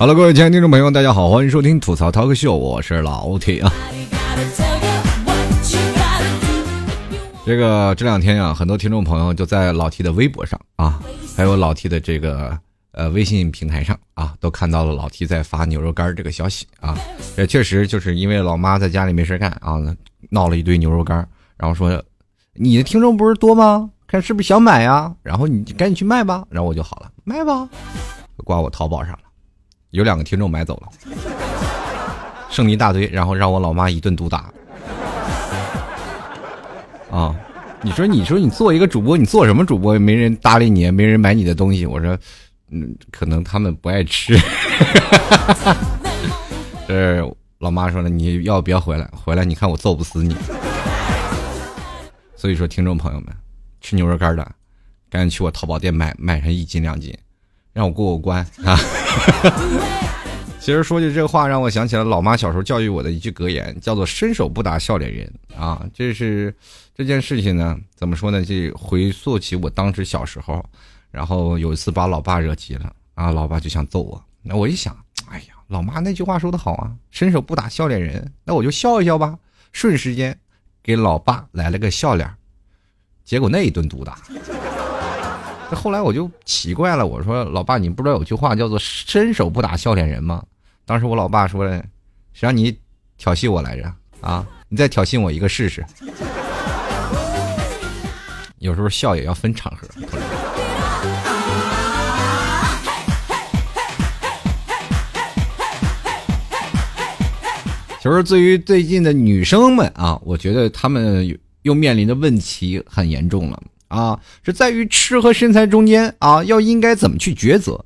好了，各位亲爱的听众朋友，大家好，欢迎收听吐槽 talk 秀，我是老铁啊。这个这两天啊，很多听众朋友就在老 T 的微博上啊，还有老 T 的这个呃微信平台上啊，都看到了老 T 在发牛肉干这个消息啊。也确实就是因为老妈在家里没事干啊，闹了一堆牛肉干，然后说你的听众不是多吗？看是不是想买呀？然后你赶紧去卖吧，然后我就好了，卖吧，挂我淘宝上了。有两个听众买走了，剩一大堆，然后让我老妈一顿毒打。啊，你说，你说你做一个主播，你做什么主播？没人搭理你，没人买你的东西。我说，嗯，可能他们不爱吃。这老妈说了，你要别回来，回来你看我揍不死你。所以说，听众朋友们，吃牛肉干的，赶紧去我淘宝店买，买上一斤两斤。让我过过关啊！其实说句这话，让我想起了老妈小时候教育我的一句格言，叫做“伸手不打笑脸人”啊。这是这件事情呢，怎么说呢？这回溯起我当时小时候，然后有一次把老爸惹急了啊，老爸就想揍我。那我一想，哎呀，老妈那句话说的好啊，“伸手不打笑脸人”，那我就笑一笑吧，瞬时间给老爸来了个笑脸，结果那一顿毒打。后来我就奇怪了，我说：“老爸，你不知道有句话叫做‘伸手不打笑脸人’吗？”当时我老爸说的：“谁让你挑衅我来着？啊，你再挑衅我一个试试。”有时候笑也要分场合。其实，对于最近的女生们啊，我觉得她们又面临的问题很严重了。啊，是在于吃和身材中间啊，要应该怎么去抉择？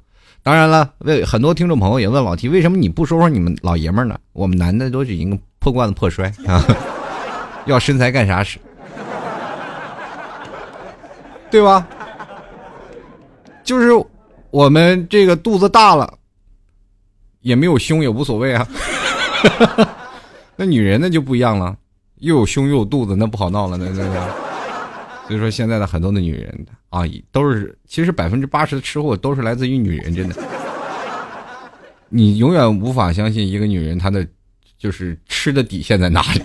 当然了，为很多听众朋友也问老提为什么你不说说你们老爷们呢？我们男的都是一个破罐子破摔啊，要身材干啥使？对吧？就是我们这个肚子大了，也没有胸也无所谓啊。那女人那就不一样了，又有胸又有肚子，那不好闹了，那那那。所以说，现在的很多的女人啊，都是其实百分之八十的吃货都是来自于女人，真的。你永远无法相信一个女人她的就是吃的底线在哪里。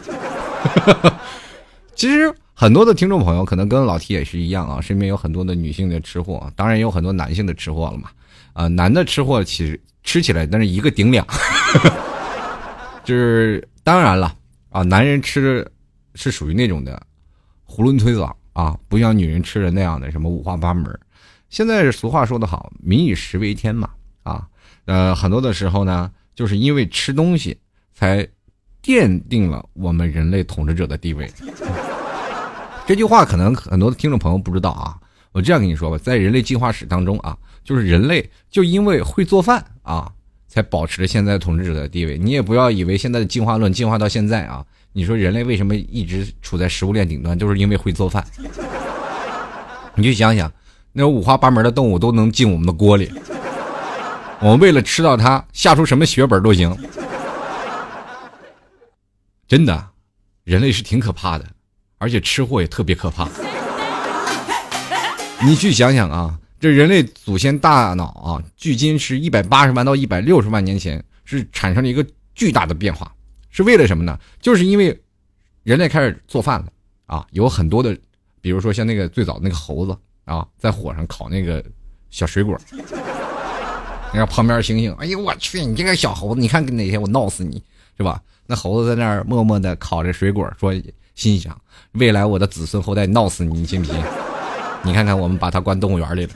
其实很多的听众朋友可能跟老 T 也是一样啊，身边有很多的女性的吃货，当然也有很多男性的吃货了嘛。啊，男的吃货其实吃起来那是一个顶两，就是当然了啊，男人吃是属于那种的囫囵推枣。啊，不像女人吃的那样的什么五花八门。现在俗话说得好，“民以食为天”嘛。啊，呃，很多的时候呢，就是因为吃东西，才奠定了我们人类统治者的地位。这句话可能很多的听众朋友不知道啊。我这样跟你说吧，在人类进化史当中啊，就是人类就因为会做饭啊，才保持了现在统治者的地位。你也不要以为现在的进化论进化到现在啊。你说人类为什么一直处在食物链顶端？就是因为会做饭。你就想想，那五花八门的动物都能进我们的锅里，我们为了吃到它，下出什么血本都行。真的，人类是挺可怕的，而且吃货也特别可怕。你去想想啊，这人类祖先大脑啊，距今是一百八十万到一百六十万年前，是产生了一个巨大的变化。是为了什么呢？就是因为人类开始做饭了啊，有很多的，比如说像那个最早那个猴子啊，在火上烤那个小水果，你 看旁边猩猩，哎呦我去，你这个小猴子，你看哪天我闹死你，是吧？那猴子在那儿默默的烤着水果，说心想，未来我的子孙后代闹死你，你信不信？你看看我们把它关动物园里了。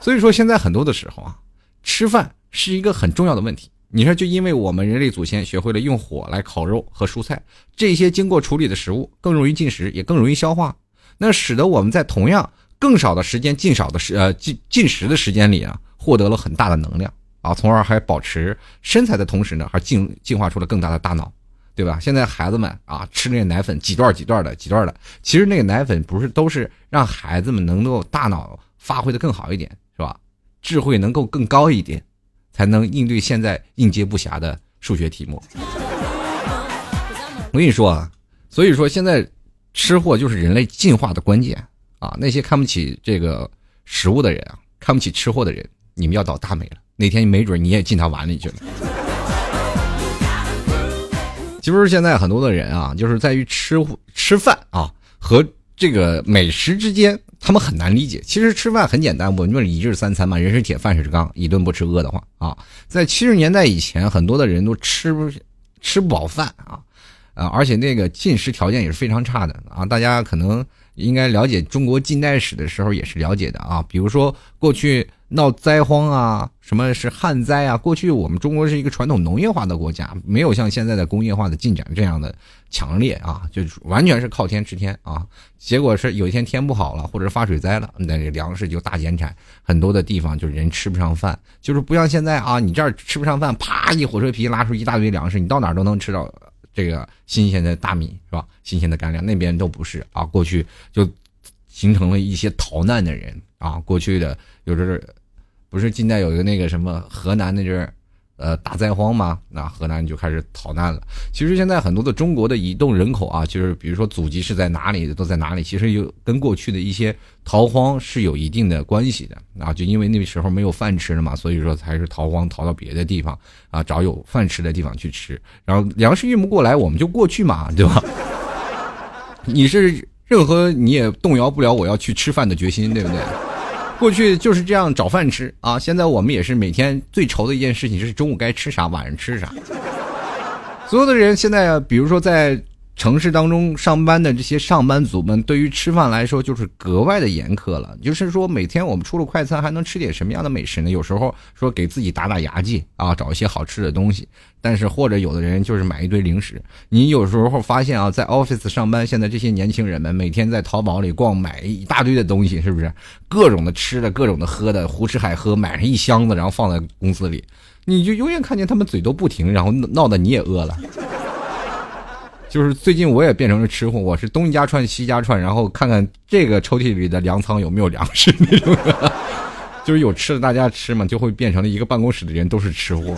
所以说现在很多的时候啊，吃饭是一个很重要的问题。你说，就因为我们人类祖先学会了用火来烤肉和蔬菜，这些经过处理的食物更容易进食，也更容易消化，那使得我们在同样更少的时间进少的时呃进进食的时间里啊，获得了很大的能量啊，从而还保持身材的同时呢，还进进化出了更大的大脑，对吧？现在孩子们啊，吃那个奶粉几段几段的几段的，其实那个奶粉不是都是让孩子们能够大脑发挥的更好一点，是吧？智慧能够更高一点。才能应对现在应接不暇的数学题目。我跟你说啊，所以说现在吃货就是人类进化的关键啊！那些看不起这个食物的人啊，看不起吃货的人，你们要倒大霉了！哪天没准你也进他碗里去了。其实现在很多的人啊，就是在于吃吃饭啊和这个美食之间，他们很难理解。其实吃饭很简单，我们说一日三餐嘛，人是铁，饭是钢，一顿不吃饿得慌啊。在七十年代以前，很多的人都吃不吃不饱饭啊，啊，而且那个进食条件也是非常差的啊。大家可能应该了解中国近代史的时候也是了解的啊，比如说过去。闹灾荒啊，什么是旱灾啊？过去我们中国是一个传统农业化的国家，没有像现在的工业化的进展这样的强烈啊，就完全是靠天吃天啊。结果是有一天天不好了，或者发水灾了，那这粮食就大减产，很多的地方就人吃不上饭，就是不像现在啊，你这儿吃不上饭，啪一火车皮拉出一大堆粮食，你到哪儿都能吃到这个新鲜的大米是吧？新鲜的干粮，那边都不是啊。过去就形成了一些逃难的人啊，过去的有的是。不是近代有一个那个什么河南那阵儿，呃，大灾荒吗？那河南就开始逃难了。其实现在很多的中国的移动人口啊，就是比如说祖籍是在哪里，都在哪里，其实有跟过去的一些逃荒是有一定的关系的啊。就因为那个时候没有饭吃了嘛，所以说才是逃荒逃到别的地方啊，找有饭吃的地方去吃。然后粮食运不过来，我们就过去嘛，对吧？你是任何你也动摇不了我要去吃饭的决心，对不对？过去就是这样找饭吃啊！现在我们也是每天最愁的一件事情是中午该吃啥，晚上吃啥。所有的人现在，比如说在。城市当中上班的这些上班族们，对于吃饭来说就是格外的严苛了。就是说，每天我们除了快餐，还能吃点什么样的美食呢？有时候说给自己打打牙祭啊，找一些好吃的东西。但是或者有的人就是买一堆零食。你有时候发现啊，在 office 上班，现在这些年轻人们每天在淘宝里逛，买一大堆的东西，是不是？各种的吃的，各种的喝的，胡吃海喝，买上一箱子，然后放在公司里，你就永远看见他们嘴都不停，然后闹得你也饿了。就是最近我也变成了吃货，我是东一家串西家串，然后看看这个抽屉里的粮仓有没有粮食那种，就是有吃的大家吃嘛，就会变成了一个办公室的人都是吃货，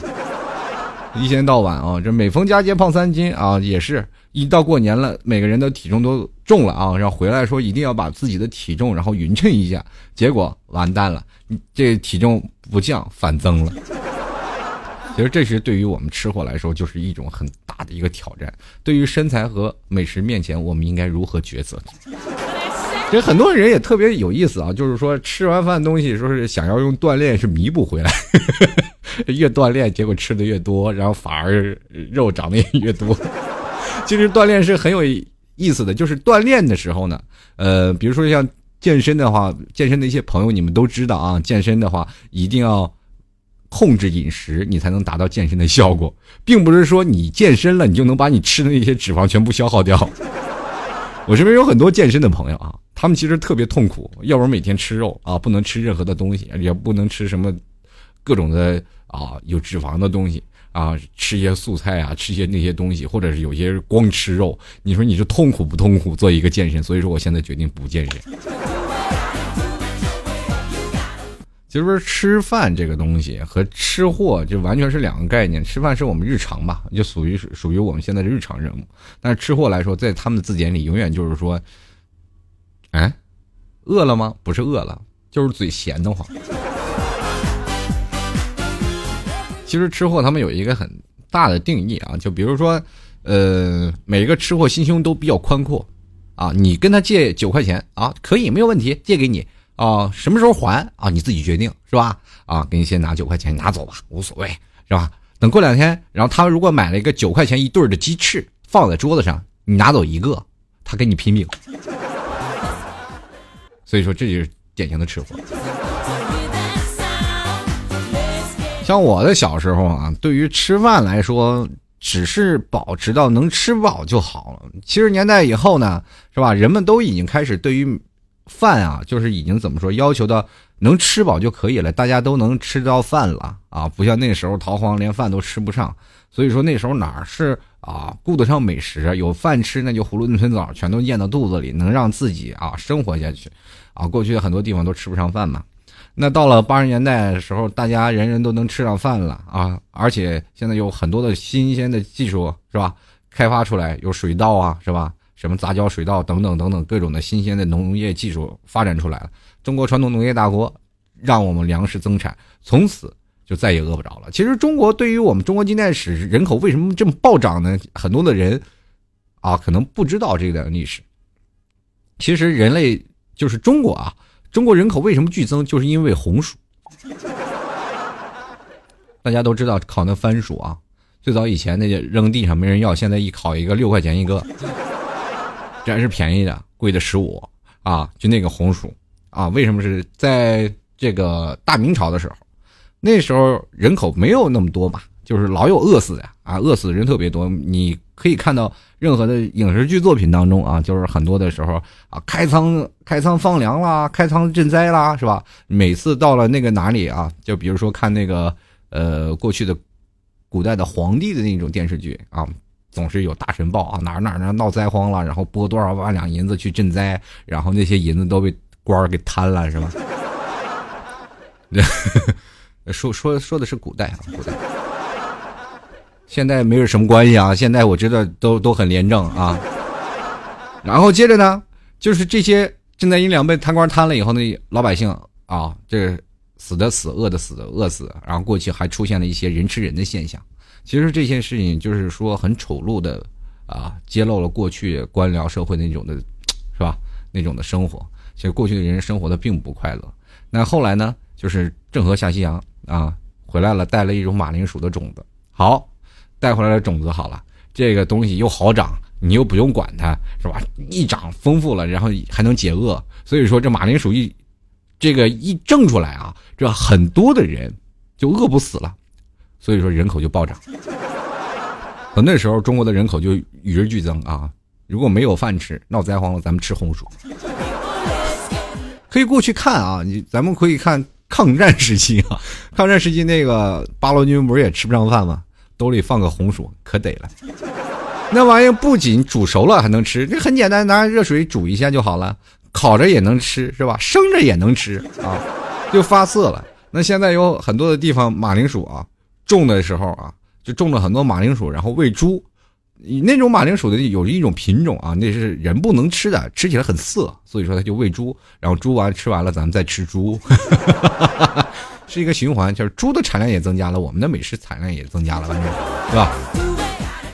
一天到晚啊，这每逢佳节胖三斤啊，也是一到过年了，每个人的体重都重了啊，然后回来说一定要把自己的体重然后匀称一下，结果完蛋了，这体重不降反增了。其实这是对于我们吃货来说，就是一种很大的一个挑战。对于身材和美食面前，我们应该如何抉择？其实很多人也特别有意思啊，就是说吃完饭东西，说是想要用锻炼是弥补回来，越锻炼结果吃的越多，然后反而肉长得也越多。其实锻炼是很有意思的，就是锻炼的时候呢，呃，比如说像健身的话，健身的一些朋友你们都知道啊，健身的话一定要。控制饮食，你才能达到健身的效果，并不是说你健身了，你就能把你吃的那些脂肪全部消耗掉。我身边有很多健身的朋友啊，他们其实特别痛苦，要不然每天吃肉啊，不能吃任何的东西，也不能吃什么各种的啊有脂肪的东西啊，吃一些素菜啊，吃一些那些东西，或者是有些光吃肉，你说你是痛苦不痛苦？做一个健身，所以说我现在决定不健身。其实吃饭这个东西和吃货就完全是两个概念。吃饭是我们日常吧，就属于属于我们现在的日常任务。但是吃货来说，在他们的字典里，永远就是说，哎，饿了吗？不是饿了，就是嘴闲得慌。其实吃货他们有一个很大的定义啊，就比如说，呃，每个吃货心胸都比较宽阔啊。你跟他借九块钱啊，可以没有问题，借给你。啊，什么时候还啊？你自己决定是吧？啊，给你先拿九块钱，拿走吧，无所谓是吧？等过两天，然后他如果买了一个九块钱一对的鸡翅放在桌子上，你拿走一个，他跟你拼命。所以说，这就是典型的吃货。像我的小时候啊，对于吃饭来说，只是保持到能吃饱就好了。七十年代以后呢，是吧？人们都已经开始对于。饭啊，就是已经怎么说，要求到能吃饱就可以了，大家都能吃到饭了。啊，不像那时候逃荒连饭都吃不上，所以说那时候哪是啊顾得上美食，有饭吃那就囫囵吞枣全都咽到肚子里，能让自己啊生活下去，啊过去很多地方都吃不上饭嘛，那到了八十年代的时候，大家人人都能吃上饭了啊，而且现在有很多的新鲜的技术是吧，开发出来有水稻啊是吧？什么杂交水稻等等等等各种的新鲜的农业技术发展出来了，中国传统农业大国，让我们粮食增产，从此就再也饿不着了。其实中国对于我们中国近代史人口为什么这么暴涨呢？很多的人啊，可能不知道这段历史。其实人类就是中国啊，中国人口为什么剧增，就是因为红薯。大家都知道烤那番薯啊，最早以前那些扔地上没人要，现在一烤一个六块钱一个，这还是便宜的，贵的十五啊。就那个红薯啊，为什么是在这个大明朝的时候？那时候人口没有那么多嘛，就是老有饿死的啊，饿死的人特别多。你可以看到任何的影视剧作品当中啊，就是很多的时候啊，开仓开仓放粮啦，开仓赈灾啦，是吧？每次到了那个哪里啊，就比如说看那个。呃，过去的古代的皇帝的那种电视剧啊，总是有大神报啊，哪儿哪儿哪闹灾荒了，然后拨多少万两银子去赈灾，然后那些银子都被官儿给贪了，是吧？说说说的是古代啊，古代，现在没有什么关系啊，现在我知道都都很廉政啊。然后接着呢，就是这些赈灾银两被贪官贪了以后那，老百姓啊，这。死的死，饿的死，饿死。然后过去还出现了一些人吃人的现象。其实这些事情就是说很丑陋的啊，揭露了过去官僚社会那种的，是吧？那种的生活。其实过去的人生活的并不快乐。那后来呢，就是郑和下西洋啊，回来了，带了一种马铃薯的种子。好，带回来的种子好了，这个东西又好长，你又不用管它，是吧？一长丰富了，然后还能解饿。所以说这马铃薯一。这个一挣出来啊，这很多的人就饿不死了，所以说人口就暴涨。等那时候中国的人口就与日俱增啊！如果没有饭吃，闹灾荒了，咱们吃红薯。可以过去看啊，你咱们可以看抗战时期啊，抗战时期那个八路军不是也吃不上饭吗？兜里放个红薯可得了。那玩意不仅煮熟了还能吃，这很简单，拿热水煮一下就好了。烤着也能吃是吧？生着也能吃啊，就发色了。那现在有很多的地方马铃薯啊，种的时候啊，就种了很多马铃薯，然后喂猪。那种马铃薯的有一种品种啊，那是人不能吃的，吃起来很涩，所以说他就喂猪，然后猪完吃完了，咱们再吃猪，是一个循环，就是猪的产量也增加了，我们的美食产量也增加了，反正，是吧？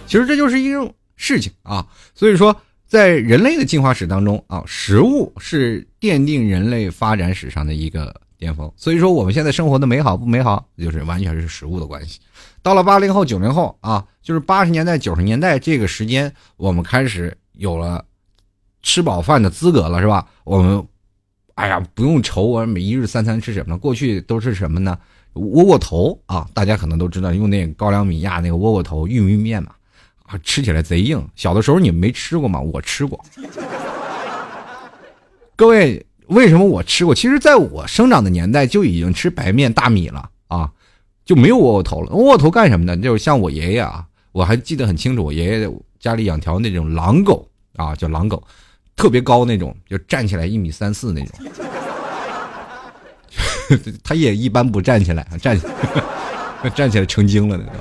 其实这就是一种事情啊，所以说。在人类的进化史当中啊，食物是奠定人类发展史上的一个巅峰。所以说，我们现在生活的美好不美好，就是完全是食物的关系。到了八零后、九零后啊，就是八十年代、九十年代这个时间，我们开始有了吃饱饭的资格了，是吧？我们，哎呀，不用愁我每一日三餐吃什么。过去都是什么呢？窝窝头啊，大家可能都知道，用那高粱米压那个窝窝头玉米面嘛。啊，吃起来贼硬。小的时候你们没吃过吗？我吃过。各位，为什么我吃过？其实，在我生长的年代就已经吃白面大米了啊，就没有窝窝头了。窝窝头干什么呢？就是像我爷爷啊，我还记得很清楚，我爷爷家里养条那种狼狗啊，叫狼狗，特别高那种，就站起来一米三四那种。他也一般不站起来，站起来 站起来成精了那种。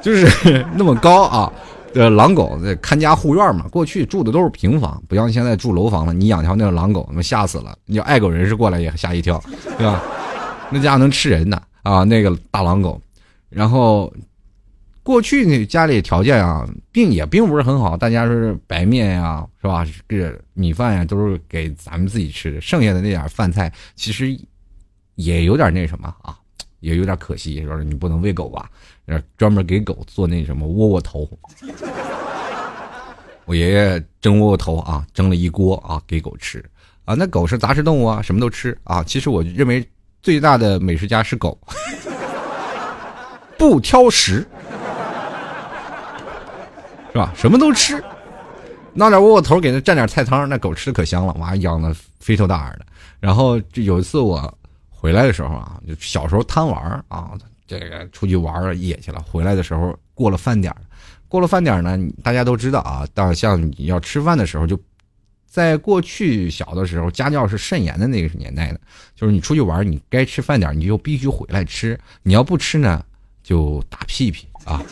就是那么高啊，的狼狗在看家护院嘛。过去住的都是平房，不像现在住楼房了。你养条那个狼狗，那吓死了。你要爱狗人士过来也吓一跳，对吧？那家伙能吃人的啊，那个大狼狗。然后过去那家里条件啊，并也并不是很好，大家是白面呀，是吧？这米饭呀，都是给咱们自己吃的。剩下的那点饭菜，其实也有点那什么啊。也有点可惜，说是你不能喂狗吧？专门给狗做那什么窝窝头。我爷爷蒸窝窝头啊，蒸了一锅啊，给狗吃啊。那狗是杂食动物啊，什么都吃啊。其实我认为最大的美食家是狗，不挑食，是吧？什么都吃，弄点窝窝头给它蘸点菜汤，那狗吃的可香了，哇，养的肥头大耳的。然后就有一次我。回来的时候啊，就小时候贪玩啊，这个出去玩野去了。回来的时候过了饭点过了饭点呢，大家都知道啊。到像你要吃饭的时候，就在过去小的时候，家教是甚严的那个年代的，就是你出去玩，你该吃饭点，你就必须回来吃。你要不吃呢，就打屁屁啊。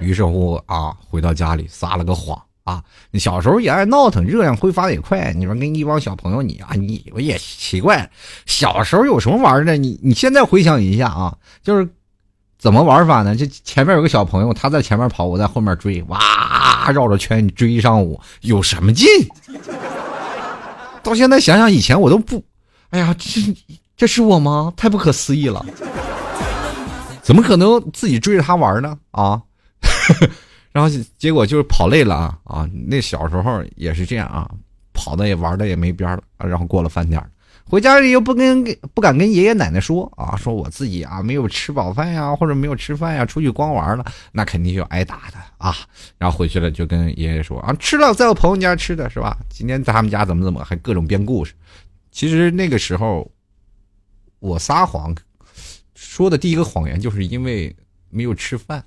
于是乎啊，回到家里撒了个谎啊。你小时候也爱闹腾，热量挥发的也快。你说跟一帮小朋友，你啊，你我也奇怪，小时候有什么玩的？你你现在回想一下啊，就是怎么玩法呢？就前面有个小朋友，他在前面跑，我在后面追，哇，绕着圈追一上午，有什么劲？到现在想想以前我都不，哎呀，这这是我吗？太不可思议了。怎么可能自己追着他玩呢？啊，然后结果就是跑累了啊啊！那小时候也是这样啊，跑的也玩的也没边了。然后过了饭点回家里又不跟不敢跟爷爷奶奶说啊，说我自己啊没有吃饱饭呀，或者没有吃饭呀，出去光玩了，那肯定就挨打的啊。然后回去了就跟爷爷说啊，吃了在我朋友家吃的是吧？今天在他们家怎么怎么，还各种编故事。其实那个时候我撒谎。说的第一个谎言就是因为没有吃饭，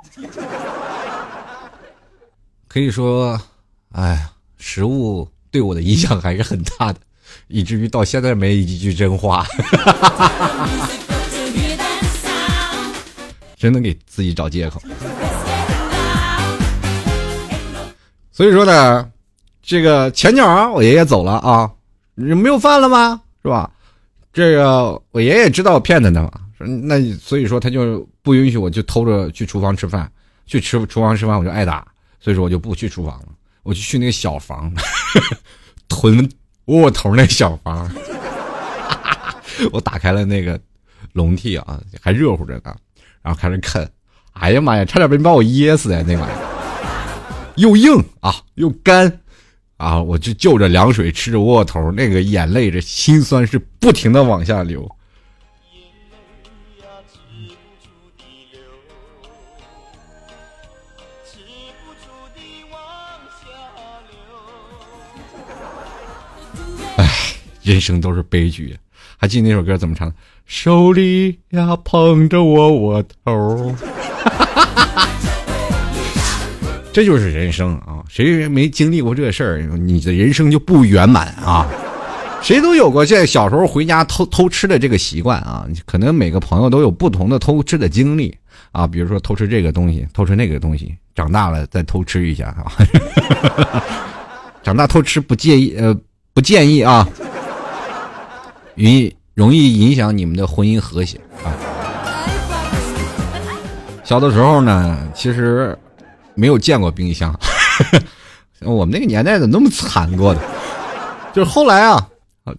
可以说，哎呀，食物对我的影响还是很大的，以至于到现在没一句真话，真能给自己找借口。所以说呢，这个前脚我爷爷走了啊，没有饭了吗？是吧？这个我爷爷知道我骗他的嘛。那所以说他就不允许我就偷着去厨房吃饭，去吃厨房吃饭我就挨打，所以说我就不去厨房了，我就去那个小房，囤窝窝头那小房，我打开了那个笼屉啊，还热乎着呢，然后开始啃，哎呀妈呀，差点没把我噎死呀那玩意儿，又硬啊又干，啊我就就着凉水吃着窝窝头，那个眼泪这心酸是不停的往下流。人生都是悲剧，还记得那首歌怎么唱的？手里呀捧着窝窝头，这就是人生啊！谁没经历过这事儿，你的人生就不圆满啊！谁都有过在小时候回家偷偷吃的这个习惯啊！可能每个朋友都有不同的偷吃的经历啊，比如说偷吃这个东西，偷吃那个东西，长大了再偷吃一下啊！长大偷吃不介意，呃，不建议啊。容易容易影响你们的婚姻和谐啊！小的时候呢，其实没有见过冰箱，我们那个年代怎么那么惨过的？就是后来啊，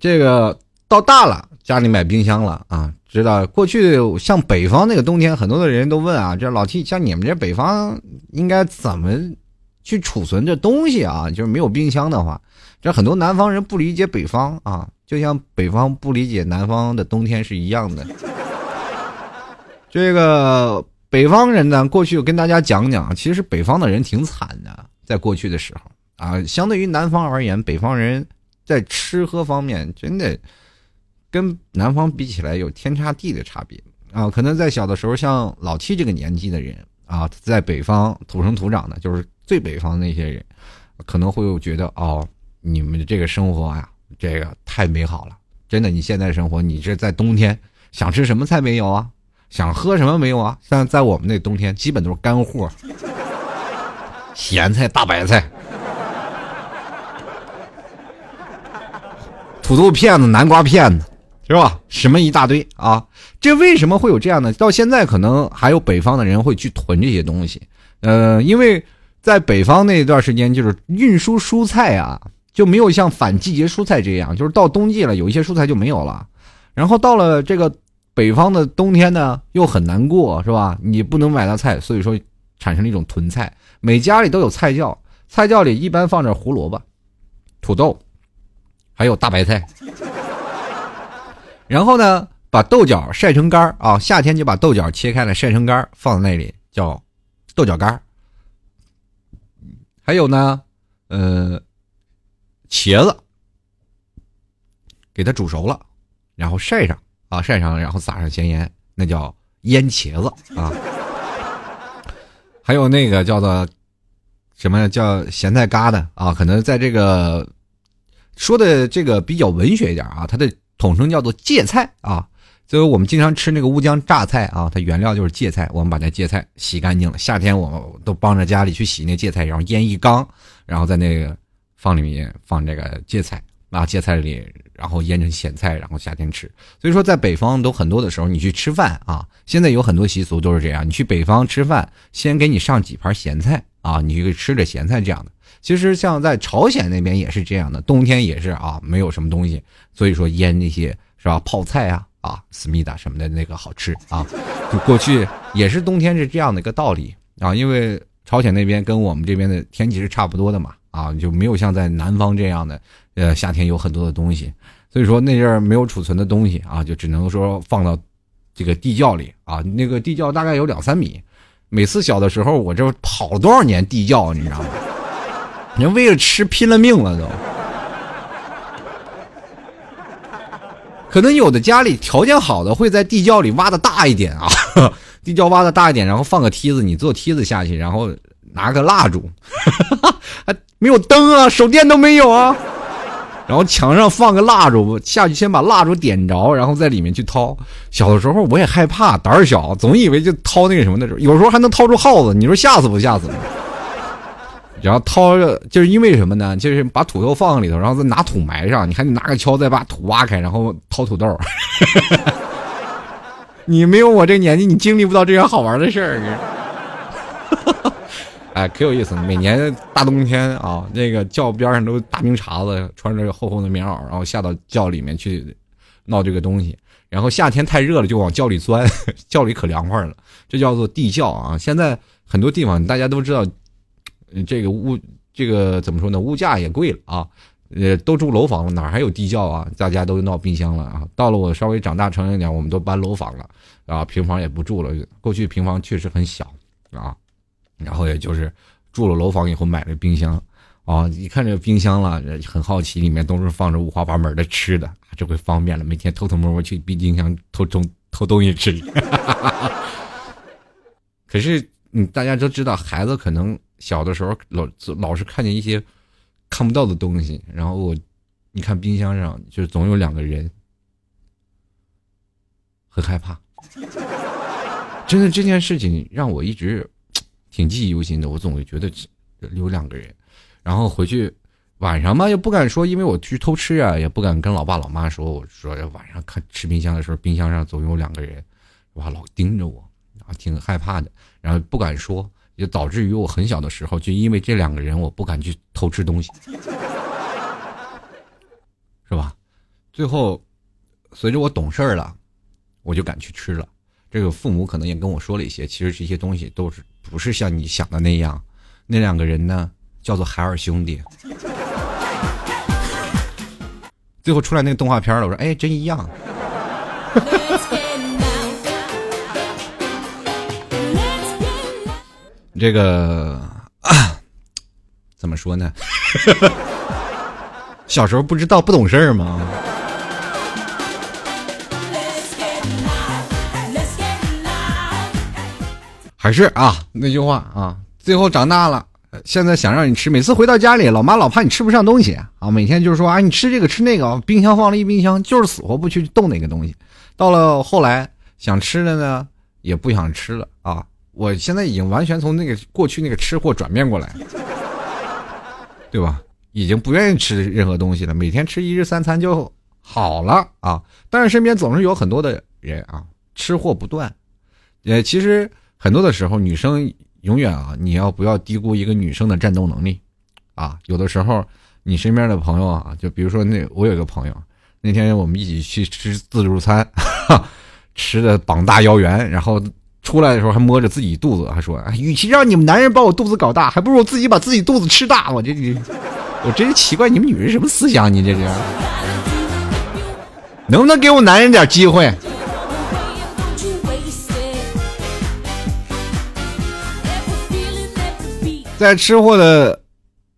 这个到大了，家里买冰箱了啊，知道过去像北方那个冬天，很多的人都问啊，这老 T 像你们这北方应该怎么去储存这东西啊？就是没有冰箱的话，这很多南方人不理解北方啊。就像北方不理解南方的冬天是一样的。这个北方人呢，过去我跟大家讲讲，其实北方的人挺惨的，在过去的时候啊，相对于南方而言，北方人在吃喝方面真的跟南方比起来有天差地的差别啊。可能在小的时候，像老七这个年纪的人啊，在北方土生土长的，就是最北方那些人，可能会有觉得哦，你们的这个生活啊。这个太美好了，真的！你现在生活，你这在冬天想吃什么菜没有啊？想喝什么没有啊？像在我们那冬天，基本都是干货，咸菜、大白菜、土豆片子、南瓜片子，是吧？什么一大堆啊！这为什么会有这样的？到现在可能还有北方的人会去囤这些东西，呃，因为在北方那段时间，就是运输蔬菜啊。就没有像反季节蔬菜这样，就是到冬季了，有一些蔬菜就没有了。然后到了这个北方的冬天呢，又很难过，是吧？你不能买到菜，所以说产生了一种囤菜。每家里都有菜窖，菜窖里一般放着胡萝卜、土豆，还有大白菜。然后呢，把豆角晒成干啊，夏天就把豆角切开了晒成干放在那里，叫豆角干还有呢，呃。茄子，给它煮熟了，然后晒上啊，晒上，然后撒上咸盐，那叫腌茄子啊。还有那个叫做什么叫咸菜疙瘩啊？可能在这个说的这个比较文学一点啊，它的统称叫做芥菜啊。所以我们经常吃那个乌江榨菜啊，它原料就是芥菜，我们把那芥菜洗干净了。夏天我们都帮着家里去洗那芥菜，然后腌一缸，然后在那个放里面放这个芥菜，啊芥菜里，然后腌成咸菜，然后夏天吃。所以说，在北方都很多的时候，你去吃饭啊，现在有很多习俗都是这样，你去北方吃饭，先给你上几盘咸菜啊，你就吃着咸菜这样的。其实像在朝鲜那边也是这样的，冬天也是啊，没有什么东西，所以说腌那些是吧，泡菜啊。啊，思密达什么的那个好吃啊，就过去也是冬天是这样的一个道理啊，因为朝鲜那边跟我们这边的天气是差不多的嘛，啊，就没有像在南方这样的，呃，夏天有很多的东西，所以说那阵儿没有储存的东西啊，就只能说放到这个地窖里啊，那个地窖大概有两三米，每次小的时候我这跑了多少年地窖，你知道吗？你为了吃拼了命了都。可能有的家里条件好的会在地窖里挖的大一点啊，地窖挖的大一点，然后放个梯子，你坐梯子下去，然后拿个蜡烛，还 没有灯啊，手电都没有啊，然后墙上放个蜡烛，下去先把蜡烛点着，然后在里面去掏。小的时候我也害怕，胆儿小，总以为就掏那个什么的时候，有时候还能掏出耗子，你说吓死不吓死？然后掏着，就是因为什么呢？就是把土豆放里头，然后再拿土埋上，你还得拿个锹再把土挖开，然后掏土豆。你没有我这年纪，你经历不到这样好玩的事儿。哎，可有意思！每年大冬天啊，那个窖边上都大冰碴子，穿着厚厚的棉袄，然后下到窖里面去闹这个东西。然后夏天太热了，就往窖里钻，窖里可凉快了。这叫做地窖啊！现在很多地方大家都知道。这个物，这个怎么说呢？物价也贵了啊，呃，都住楼房了，哪还有地窖啊？大家都闹冰箱了啊！到了我稍微长大成人点，我们都搬楼房了啊，平房也不住了。过去平房确实很小啊，然后也就是住了楼房以后买了冰箱啊，一看这个冰箱了，很好奇，里面都是放着五花八门的吃的，这回方便了，每天偷偷摸摸去冰箱偷偷偷东西吃。可是，嗯，大家都知道，孩子可能。小的时候老老是看见一些看不到的东西，然后我你看冰箱上就总有两个人，很害怕。真的这件事情让我一直挺记忆犹新的。我总会觉得有两个人，然后回去晚上嘛又不敢说，因为我去偷吃啊，也不敢跟老爸老妈说。我说晚上看吃冰箱的时候，冰箱上总有两个人，哇，老盯着我啊，挺害怕的，然后不敢说。就导致于我很小的时候，就因为这两个人，我不敢去偷吃东西，是吧？最后，随着我懂事儿了，我就敢去吃了。这个父母可能也跟我说了一些，其实这些东西都是不是像你想的那样。那两个人呢，叫做海尔兄弟。最后出来那个动画片了，我说，哎，真一样。这个怎么说呢？小时候不知道不懂事儿吗？还是啊那句话啊，最后长大了，现在想让你吃，每次回到家里，老妈老怕你吃不上东西啊，每天就是说啊，你吃这个吃那个，冰箱放了一冰箱，就是死活不去动那个东西。到了后来想吃的呢，也不想吃了啊。我现在已经完全从那个过去那个吃货转变过来，对吧？已经不愿意吃任何东西了，每天吃一日三餐就好了啊！但是身边总是有很多的人啊，吃货不断。呃，其实很多的时候，女生永远啊，你要不要低估一个女生的战斗能力啊？有的时候，你身边的朋友啊，就比如说那我有一个朋友，那天我们一起去吃自助餐，哈 吃的膀大腰圆，然后。出来的时候还摸着自己肚子，还说：“与其让你们男人把我肚子搞大，还不如我自己把自己肚子吃大。”我这，我真是奇怪，你们女人什么思想？你这是，能不能给我男人点机会？在吃货的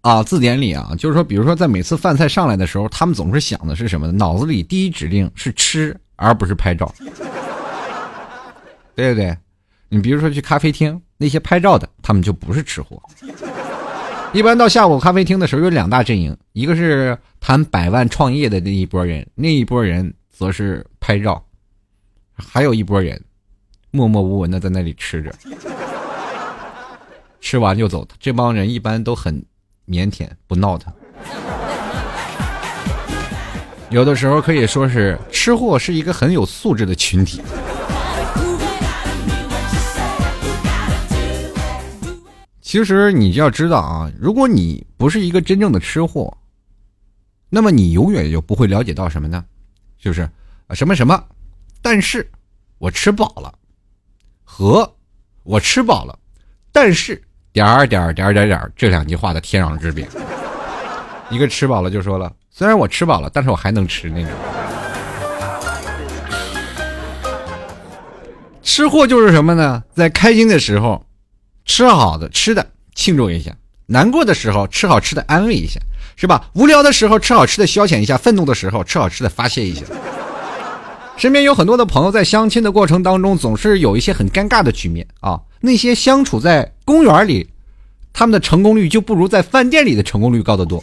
啊字典里啊，就是说，比如说在每次饭菜上来的时候，他们总是想的是什么？脑子里第一指令是吃，而不是拍照，对不对？你比如说去咖啡厅，那些拍照的，他们就不是吃货。一般到下午咖啡厅的时候，有两大阵营，一个是谈百万创业的那一波人，那一波人则是拍照，还有一波人默默无闻的在那里吃着，吃完就走。这帮人一般都很腼腆，不闹腾。有的时候可以说是吃货是一个很有素质的群体。其实你就要知道啊，如果你不是一个真正的吃货，那么你永远就不会了解到什么呢？就是啊什么什么，但是我吃饱了，和我吃饱了，但是点儿点儿点儿点儿点儿这两句话的天壤之别。一个吃饱了就说了，虽然我吃饱了，但是我还能吃那种。吃货就是什么呢？在开心的时候。吃好的吃的庆祝一下，难过的时候吃好吃的安慰一下，是吧？无聊的时候吃好吃的消遣一下，愤怒的时候吃好吃的发泄一下。身边有很多的朋友在相亲的过程当中，总是有一些很尴尬的局面啊。那些相处在公园里，他们的成功率就不如在饭店里的成功率高得多，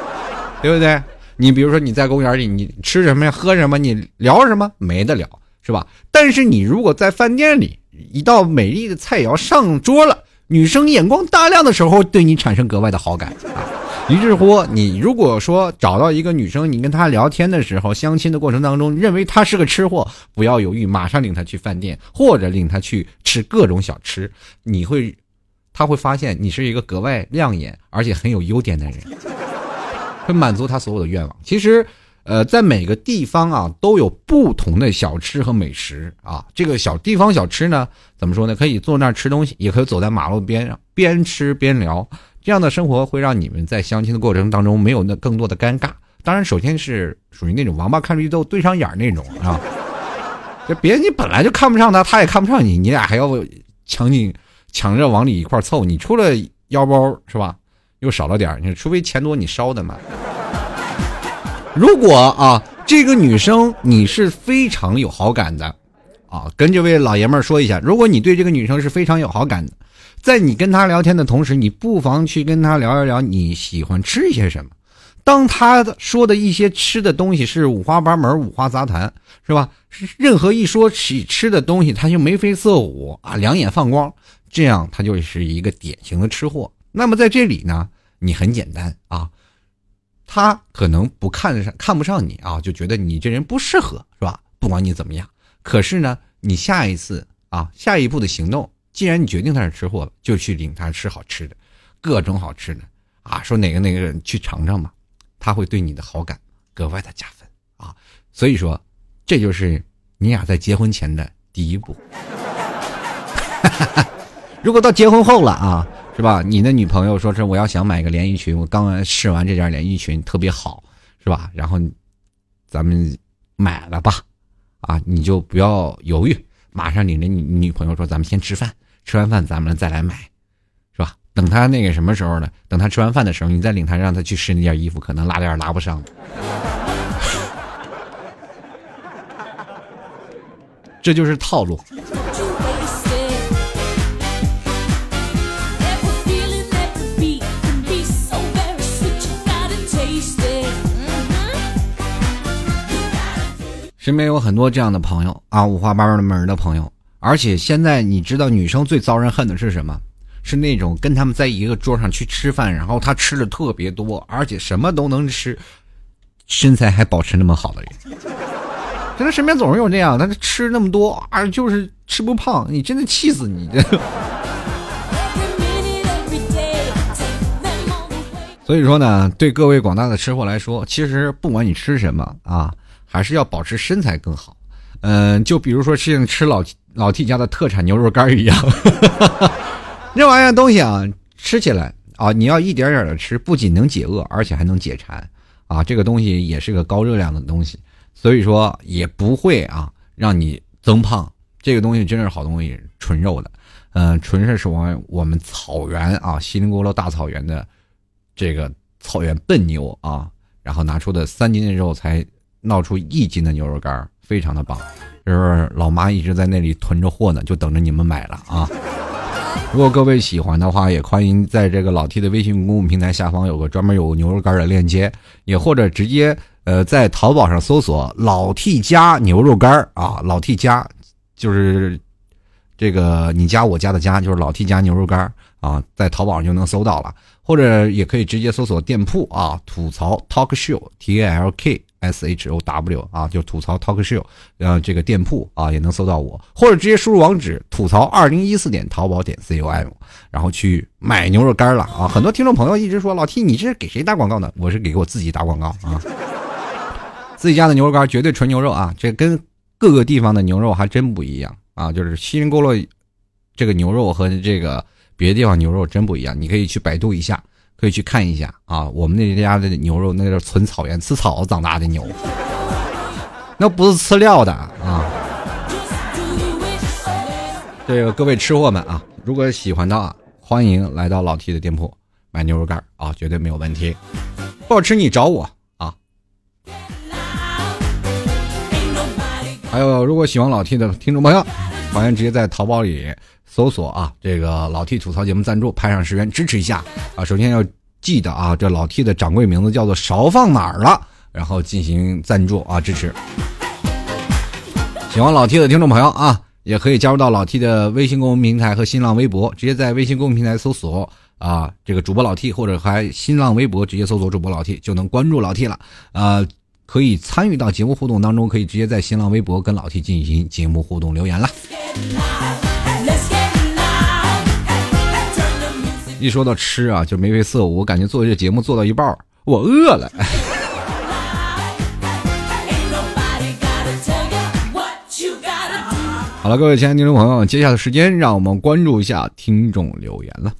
对不对？你比如说你在公园里，你吃什么呀？喝什么？你聊什么？没得聊，是吧？但是你如果在饭店里，一道美丽的菜肴上桌了，女生眼光大亮的时候，对你产生格外的好感啊。于是乎，你如果说找到一个女生，你跟她聊天的时候，相亲的过程当中，认为她是个吃货，不要犹豫，马上领她去饭店，或者领她去吃各种小吃。你会，他会发现你是一个格外亮眼而且很有优点的人，会满足他所有的愿望。其实。呃，在每个地方啊，都有不同的小吃和美食啊。这个小地方小吃呢，怎么说呢？可以坐那儿吃东西，也可以走在马路边上边吃边聊。这样的生活会让你们在相亲的过程当中没有那更多的尴尬。当然，首先是属于那种王八看绿豆对上眼那种啊。就别人你本来就看不上他，他也看不上你，你俩还要抢紧 抢着往里一块凑。你出了腰包是吧？又少了点你除非钱多你烧的嘛。如果啊，这个女生你是非常有好感的，啊，跟这位老爷们儿说一下，如果你对这个女生是非常有好感的，在你跟她聊天的同时，你不妨去跟她聊一聊你喜欢吃一些什么。当她说的一些吃的东西是五花八门、五花杂谈，是吧？任何一说起吃的东西，他就眉飞色舞啊，两眼放光，这样他就是一个典型的吃货。那么在这里呢，你很简单啊。他可能不看上看不上你啊，就觉得你这人不适合，是吧？不管你怎么样，可是呢，你下一次啊，下一步的行动，既然你决定他是吃货了，就去领他吃好吃的，各种好吃的啊，说哪个哪个去尝尝吧，他会对你的好感格外的加分啊。所以说，这就是你俩在结婚前的第一步。哈哈哈如果到结婚后了啊。是吧？你的女朋友说是我要想买个连衣裙，我刚试完这件连衣裙特别好，是吧？然后咱们买了吧，啊，你就不要犹豫，马上领着你女朋友说咱们先吃饭，吃完饭咱们再来买，是吧？等他那个什么时候呢？等他吃完饭的时候，你再领他让他去试那件衣服，可能拉链拉不上，这就是套路。身边有很多这样的朋友啊，五花八门的朋友。而且现在你知道，女生最遭人恨的是什么？是那种跟他们在一个桌上去吃饭，然后他吃的特别多，而且什么都能吃，身材还保持那么好的人。真的，身边总是有这样，他吃那么多啊，就是吃不胖，你真的气死你！所以说呢，对各位广大的吃货来说，其实不管你吃什么啊。还是要保持身材更好，嗯，就比如说像吃老老 T 家的特产牛肉干一样，这玩意儿东西啊，吃起来啊，你要一点点的吃，不仅能解饿，而且还能解馋啊。这个东西也是个高热量的东西，所以说也不会啊让你增胖。这个东西真是好东西，纯肉的，嗯，纯是属于我们草原啊，锡林郭勒大草原的这个草原笨牛啊，然后拿出的三斤的肉才。闹出一斤的牛肉干，非常的棒，就是老妈一直在那里囤着货呢，就等着你们买了啊！如果各位喜欢的话，也欢迎在这个老 T 的微信公众平台下方有个专门有牛肉干的链接，也或者直接呃，在淘宝上搜索“老 T 家牛肉干啊，老 T 家就是这个你家我家的家，就是老 T 家牛肉干啊，在淘宝上就能搜到了，或者也可以直接搜索店铺啊，吐槽 Talk Show T A L K。S H O W 啊，就吐槽 Talk Show，呃，这个店铺啊也能搜到我，或者直接输入网址吐槽二零一四点淘宝点 C O M，然后去买牛肉干了啊。很多听众朋友一直说老 T 你这是给谁打广告呢？我是给我自己打广告啊。自己家的牛肉干绝对纯牛肉啊，这跟各个地方的牛肉还真不一样啊。就是锡林郭勒这个牛肉和这个别的地方牛肉真不一样，你可以去百度一下。可以去看一下啊，我们那家的牛肉那是纯草原吃草长大的牛，那不是吃料的啊。这个各位吃货们啊，如果喜欢的，欢迎来到老 T 的店铺买牛肉干啊，绝对没有问题。不好吃你找我啊。还有，如果喜欢老 T 的听众朋友，欢迎直接在淘宝里。搜索啊，这个老 T 吐槽节目赞助，拍上十元支持一下啊！首先要记得啊，这老 T 的掌柜名字叫做勺放哪儿了，然后进行赞助啊支持。喜欢老 T 的听众朋友啊，也可以加入到老 T 的微信公众平台和新浪微博，直接在微信公众平台搜索啊这个主播老 T，或者还新浪微博直接搜索主播老 T 就能关注老 T 了啊，可以参与到节目互动当中，可以直接在新浪微博跟老 T 进行节目互动留言了。一说到吃啊，就眉飞色舞。我感觉做这节目做到一半我饿了。好了，各位亲爱的听众朋友，接下来的时间让我们关注一下听众留言了。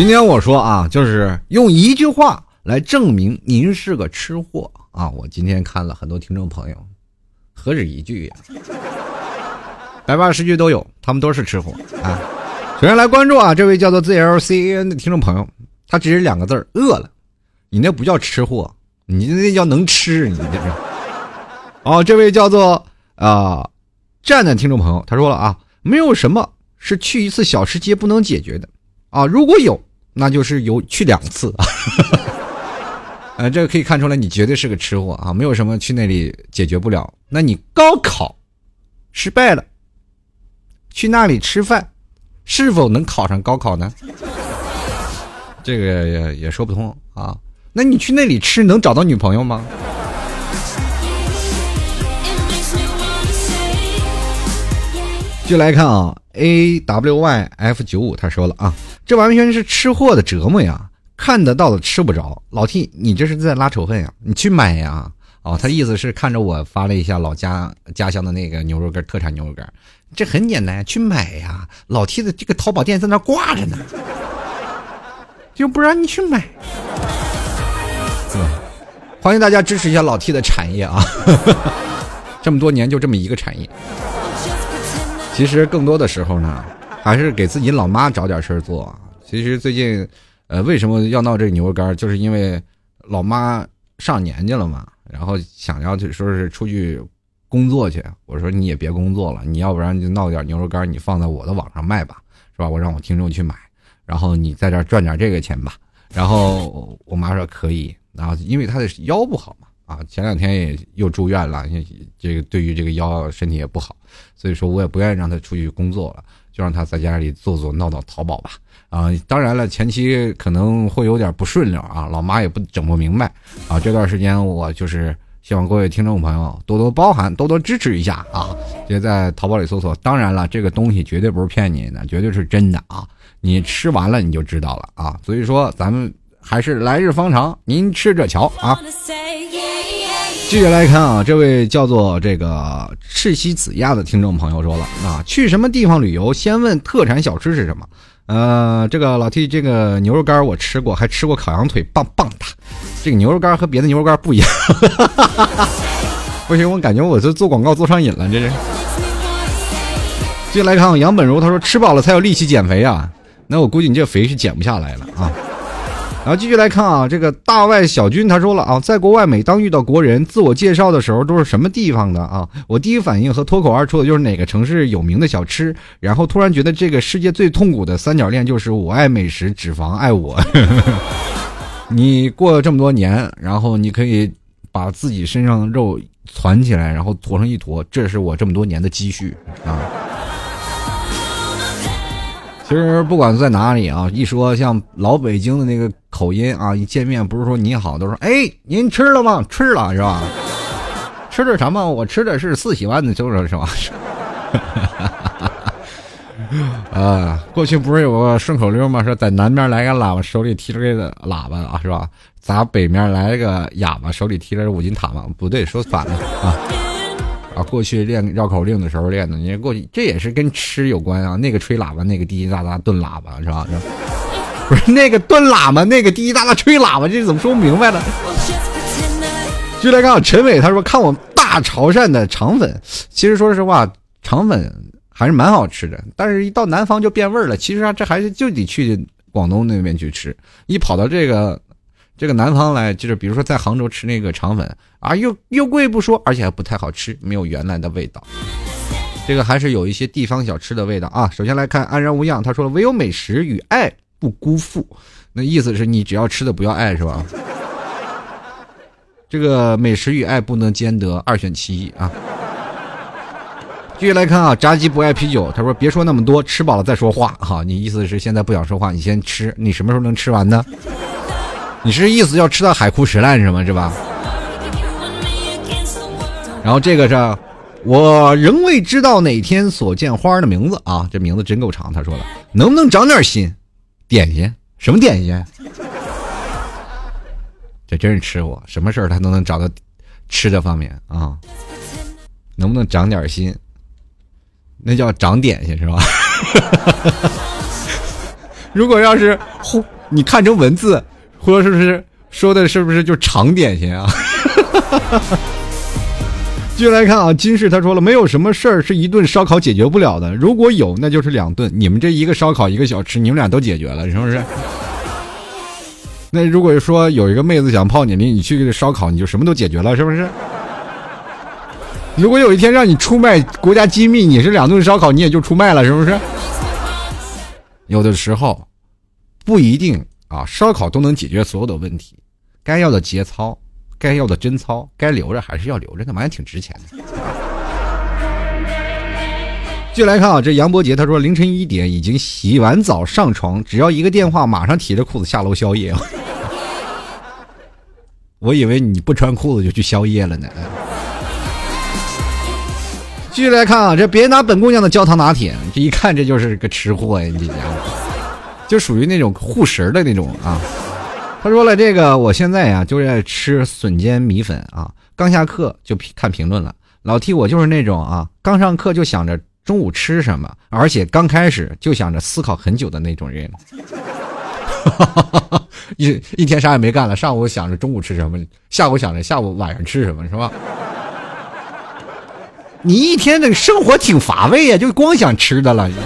今天我说啊，就是用一句话来证明您是个吃货啊！我今天看了很多听众朋友，何止一句呀，百八十句都有，他们都是吃货啊！首先来关注啊，这位叫做 ZLCN 的听众朋友，他只是两个字儿饿了，你那不叫吃货，你那叫能吃，你这是。哦，这位叫做啊站的听众朋友，他说了啊，没有什么是去一次小吃街不能解决的啊，如果有。那就是有去两次，呃，这个可以看出来你绝对是个吃货啊！没有什么去那里解决不了。那你高考失败了，去那里吃饭，是否能考上高考呢？这个也也说不通啊。那你去那里吃能找到女朋友吗？就来看啊，A W Y F 九五他说了啊。这完全是吃货的折磨呀！看得到的吃不着。老 T，你这是在拉仇恨呀？你去买呀！哦，他意思是看着我发了一下老家家乡的那个牛肉干，特产牛肉干。这很简单，去买呀！老 T 的这个淘宝店在那挂着呢，就不让你去买。欢迎大家支持一下老 T 的产业啊！这么多年就这么一个产业。其实更多的时候呢。还是给自己老妈找点事儿做。其实最近，呃，为什么要闹这个牛肉干？就是因为老妈上年纪了嘛，然后想要就说是出去工作去。我说你也别工作了，你要不然就闹点牛肉干，你放在我的网上卖吧，是吧？我让我听众去买，然后你在这赚点这个钱吧。然后我妈说可以，然后因为她的腰不好嘛，啊，前两天也又住院了，这个对于这个腰身体也不好，所以说我也不愿意让她出去工作了。就让他在家里做做闹闹淘宝吧，啊，当然了，前期可能会有点不顺溜啊，老妈也不整不明白啊。这段时间我就是希望各位听众朋友多多包涵，多多支持一下啊。就在淘宝里搜索，当然了，这个东西绝对不是骗你的，绝对是真的啊。你吃完了你就知道了啊。所以说，咱们还是来日方长，您吃着瞧啊。继续来看啊，这位叫做这个赤西子亚的听众朋友说了啊，去什么地方旅游，先问特产小吃是什么。呃，这个老 T 这个牛肉干我吃过，还吃过烤羊腿，棒棒的。这个牛肉干和别的牛肉干不一样。不行，我感觉我这做广告做上瘾了，这是。接下来看杨本如，他说吃饱了才有力气减肥啊，那我估计你这肥是减不下来了啊。然后继续来看啊，这个大外小军他说了啊，在国外每当遇到国人自我介绍的时候，都是什么地方的啊？我第一反应和脱口而出的就是哪个城市有名的小吃，然后突然觉得这个世界最痛苦的三角恋就是我爱美食，脂肪爱我。你过了这么多年，然后你可以把自己身上的肉攒起来，然后坨成一坨，这是我这么多年的积蓄啊。其实不管在哪里啊，一说像老北京的那个口音啊，一见面不是说你好，都说哎，您吃了吗？吃了是吧？吃的什么？我吃的是四喜丸子，就是是吧？啊，过去不是有个顺口溜吗？说在南边来个喇叭，手里提着个喇叭啊，是吧？咱北面来个哑巴，手里提着五斤塔嘛？不对，说反了啊。啊，过去练绕口令的时候练的，你过去这也是跟吃有关啊。那个吹喇叭，那个滴滴答答炖喇叭，是吧？不是那个炖喇叭，那个滴滴答答吹喇叭，这怎么说不明白了？就来看陈伟，他说看我大潮汕的肠粉，其实说实话，肠粉还是蛮好吃的，但是一到南方就变味儿了。其实啊，这还是就得去广东那边去吃，一跑到这个。这个南方来，就是比如说在杭州吃那个肠粉啊，又又贵不说，而且还不太好吃，没有原来的味道。这个还是有一些地方小吃的味道啊。首先来看安然无恙，他说了唯有美食与爱不辜负，那意思是你只要吃的不要爱是吧？这个美食与爱不能兼得，二选其一啊。继续来看啊，炸鸡不爱啤酒，他说别说那么多，吃饱了再说话哈。你意思是现在不想说话，你先吃，你什么时候能吃完呢？你是意思要吃到海枯石烂是吗？是吧？然后这个是，我仍未知道哪天所见花的名字啊，这名字真够长。他说了，能不能长点心？点心？什么点心？这真是吃货，什么事儿他都能找到吃的方面啊。能不能长点心？那叫长点心是吧？如果要是呼你看成文字。或者是不是说的是不是就长点心啊？继续来看啊，金氏他说了，没有什么事儿是一顿烧烤解决不了的，如果有，那就是两顿。你们这一个烧烤一个小吃，你们俩都解决了，是不是？那如果说有一个妹子想泡你，领你去烧烤，你就什么都解决了，是不是？如果有一天让你出卖国家机密，你是两顿烧烤，你也就出卖了，是不是？有的时候不一定。啊，烧烤都能解决所有的问题，该要的节操，该要的贞操，该留着还是要留着，那玩意挺值钱的。继续来看啊，这杨伯杰他说凌晨一点已经洗完澡上床，只要一个电话，马上提着裤子下楼宵夜。我以为你不穿裤子就去宵夜了呢。继续来看啊，这别拿本姑娘的焦糖拿铁，这一看这就是个吃货呀，你这家伙。就属于那种护食的那种啊。他说了，这个我现在呀就在吃笋尖米粉啊。刚下课就看评论了。老 T，我就是那种啊，刚上课就想着中午吃什么，而且刚开始就想着思考很久的那种人。一一天啥也没干了，上午想着中午吃什么，下午想着下午晚上吃什么，是吧？你一天的生活挺乏味呀，就光想吃的了。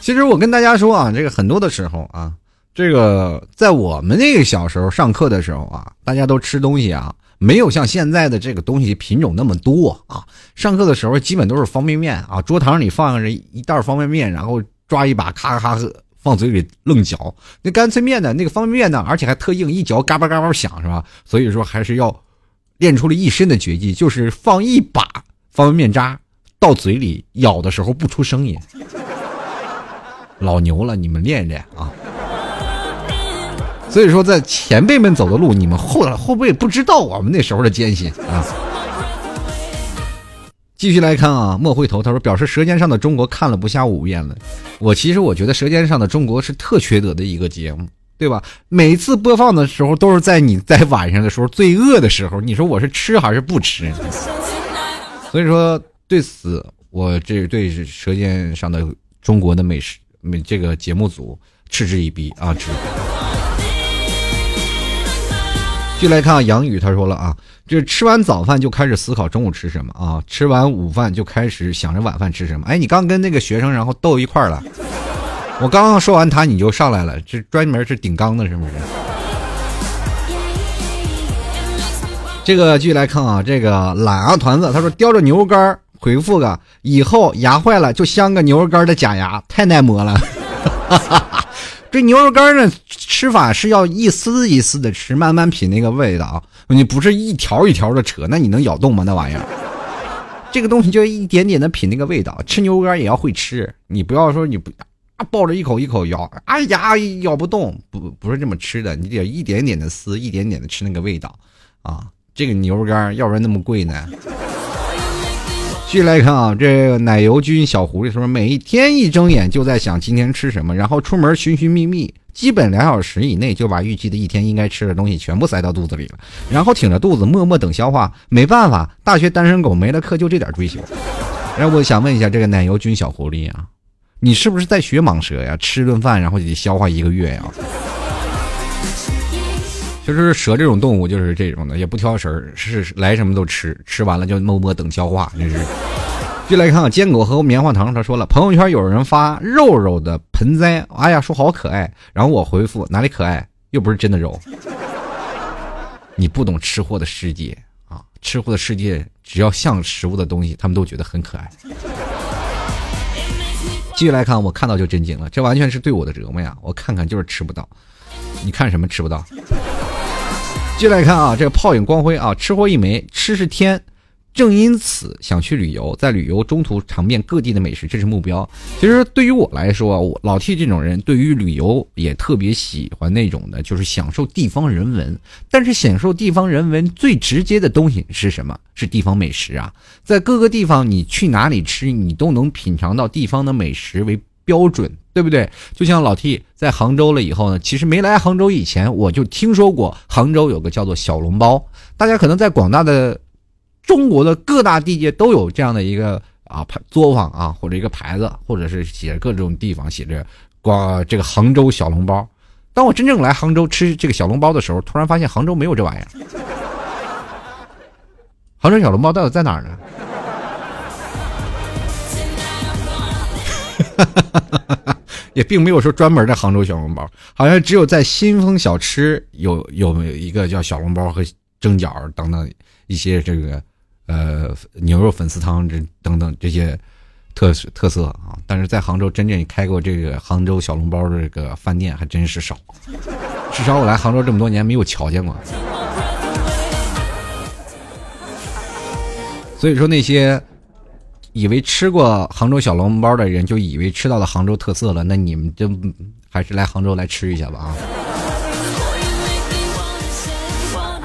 其实我跟大家说啊，这个很多的时候啊，这个在我们那个小时候上课的时候啊，大家都吃东西啊，没有像现在的这个东西品种那么多啊。上课的时候基本都是方便面啊，桌堂里放着一袋方便面，然后抓一把咔咔放嘴里愣嚼。那干脆面呢，那个方便面呢，而且还特硬，一嚼嘎巴嘎巴响，是吧？所以说还是要练出了一身的绝技，就是放一把方便面渣到嘴里咬的时候不出声音。老牛了，你们练练啊！所以说，在前辈们走的路，你们后后辈不知道我们那时候的艰辛啊。继续来看啊，莫回头，他说表示《舌尖上的中国》看了不下五遍了。我其实我觉得《舌尖上的中国》是特缺德的一个节目，对吧？每次播放的时候都是在你在晚上的时候最饿的时候，你说我是吃还是不吃？所以说，对此我这对《舌尖上的中国》的美食。美这个节目组嗤之以鼻啊！吃。继续来看啊杨宇，他说了啊，这吃完早饭就开始思考中午吃什么啊，吃完午饭就开始想着晚饭吃什么。哎，你刚跟那个学生然后斗一块了，我刚刚说完他，你就上来了，这专门是顶缸的，是不是？这个继续来看啊，这个懒啊团子，他说叼着牛肉干回复个，以后牙坏了就镶个牛肉干的假牙，太耐磨了。这牛肉干呢，吃法是要一丝一丝的吃，慢慢品那个味道啊，你不是一条一条的扯，那你能咬动吗？那玩意儿，这个东西就一点点的品那个味道。吃牛肉干也要会吃，你不要说你不啊抱着一口一口咬，哎呀咬不动，不不是这么吃的，你得一点点的撕，一点点的吃那个味道啊。这个牛肉干要不然那么贵呢？继续来看啊，这个奶油君小狐狸说，每天一睁眼就在想今天吃什么，然后出门寻寻觅觅，基本两小时以内就把预计的一天应该吃的东西全部塞到肚子里了，然后挺着肚子默默等消化。没办法，大学单身狗没了课就这点追求。然后我想问一下这个奶油君小狐狸啊，你是不是在学蟒蛇呀？吃顿饭然后得消化一个月呀？就是蛇这种动物就是这种的，也不挑食儿，是来什么都吃，吃完了就默默等消化。这是。就来看坚果和棉花糖，他说了，朋友圈有人发肉肉的盆栽，哎呀，说好可爱。然后我回复哪里可爱，又不是真的肉。你不懂吃货的世界啊！吃货的世界，只要像食物的东西，他们都觉得很可爱。继续来看，我看到就震惊了，这完全是对我的折磨呀！我看看就是吃不到，你看什么吃不到？继续来看啊，这个泡影光辉啊，吃货一枚，吃是天，正因此想去旅游，在旅游中途尝遍各地的美食，这是目标。其实对于我来说啊，我老 T 这种人，对于旅游也特别喜欢那种的，就是享受地方人文。但是享受地方人文最直接的东西是什么？是地方美食啊！在各个地方，你去哪里吃，你都能品尝到地方的美食为标准。对不对？就像老 T 在杭州了以后呢，其实没来杭州以前，我就听说过杭州有个叫做小笼包。大家可能在广大的中国的各大地界都有这样的一个啊牌作坊啊，或者一个牌子，或者是写各种地方写着“广这个杭州小笼包”。当我真正来杭州吃这个小笼包的时候，突然发现杭州没有这玩意儿。杭州小笼包到底在哪儿呢？哈哈哈哈哈也并没有说专门的杭州小笼包，好像只有在新丰小吃有有一个叫小笼包和蒸饺等等一些这个呃牛肉粉丝汤这等等这些特特色啊。但是在杭州真正开过这个杭州小笼包的这个饭店还真是少，至少我来杭州这么多年没有瞧见过。所以说那些。以为吃过杭州小笼包的人就以为吃到了杭州特色了，那你们就还是来杭州来吃一下吧啊！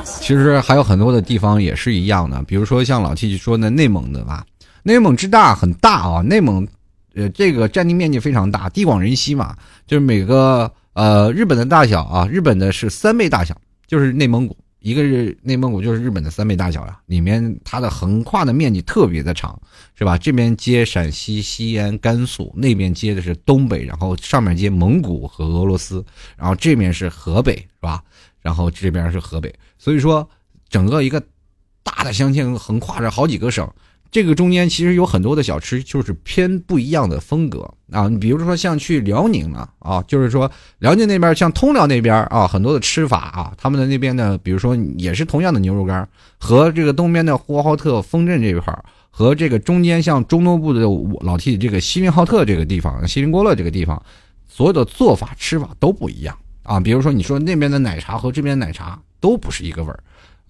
其实还有很多的地方也是一样的，比如说像老七说的内蒙的吧，内蒙之大很大啊，内蒙呃这个占地面积非常大，地广人稀嘛，就是每个呃日本的大小啊，日本的是三倍大小，就是内蒙古。一个是内蒙古，就是日本的三倍大小呀，里面它的横跨的面积特别的长，是吧？这边接陕西、西安、甘肃，那边接的是东北，然后上面接蒙古和俄罗斯，然后这面是河北，是吧？然后这边是河北，所以说整个一个大的镶嵌横跨着好几个省。这个中间其实有很多的小吃，就是偏不一样的风格啊。你比如说像去辽宁了啊，就是说辽宁那边像通辽那边啊，很多的吃法啊，他们的那边呢，比如说也是同样的牛肉干，和这个东边的呼和浩特丰镇这一块和这个中间像中东部的老 T 这个锡林浩特这个地方、锡林郭勒这个地方，所有的做法吃法都不一样啊。比如说你说那边的奶茶和这边奶茶都不是一个味儿。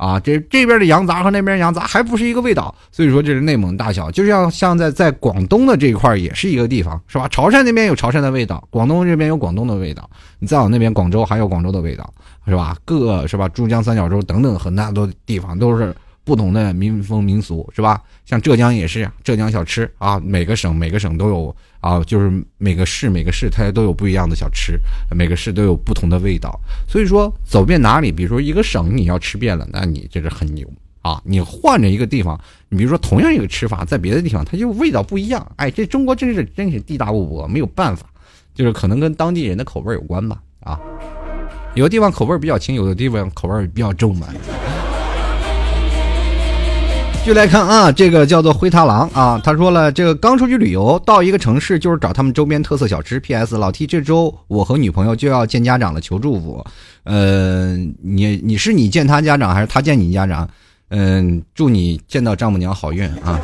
啊，这这边的羊杂和那边羊杂还不是一个味道，所以说这是内蒙大小，就像像在在广东的这一块也是一个地方，是吧？潮汕那边有潮汕的味道，广东这边有广东的味道，你再往那边广州还有广州的味道，是吧？各是吧？珠江三角洲等等很大多地方都是。不同的民风民俗是吧？像浙江也是浙江小吃啊，每个省每个省都有啊，就是每个市每个市它都有不一样的小吃，每个市都有不同的味道。所以说走遍哪里，比如说一个省你要吃遍了，那你这是很牛啊！你换着一个地方，你比如说同样一个吃法，在别的地方它就味道不一样。哎，这中国真是真是地大物博，没有办法，就是可能跟当地人的口味有关吧啊。有的地方口味比较轻，有的地方口味比较重嘛。就来看啊，这个叫做灰太狼啊，他说了，这个刚出去旅游，到一个城市就是找他们周边特色小吃。P.S. 老 T，这周我和女朋友就要见家长了，求祝福。呃，你你是你见他家长还是他见你家长？嗯，祝你见到丈母娘好运啊！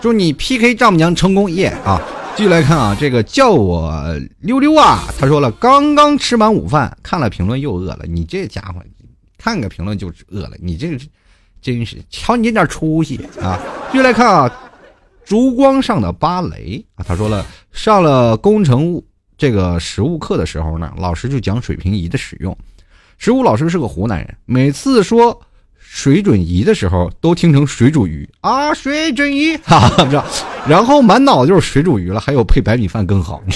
祝你 P.K. 丈母娘成功耶啊！继续来看啊，这个叫我溜溜啊，他说了，刚刚吃完午饭，看了评论又饿了。你这家伙，看个评论就饿了，你这个。真是瞧你这点出息啊！继续来看啊，烛光上的芭蕾啊，他说了，上了工程物这个实物课的时候呢，老师就讲水平仪的使用。实物老师是个湖南人，每次说水准仪的时候，都听成水煮鱼啊，水准仪，哈哈，知道？然后满脑子就是水煮鱼了，还有配白米饭更好。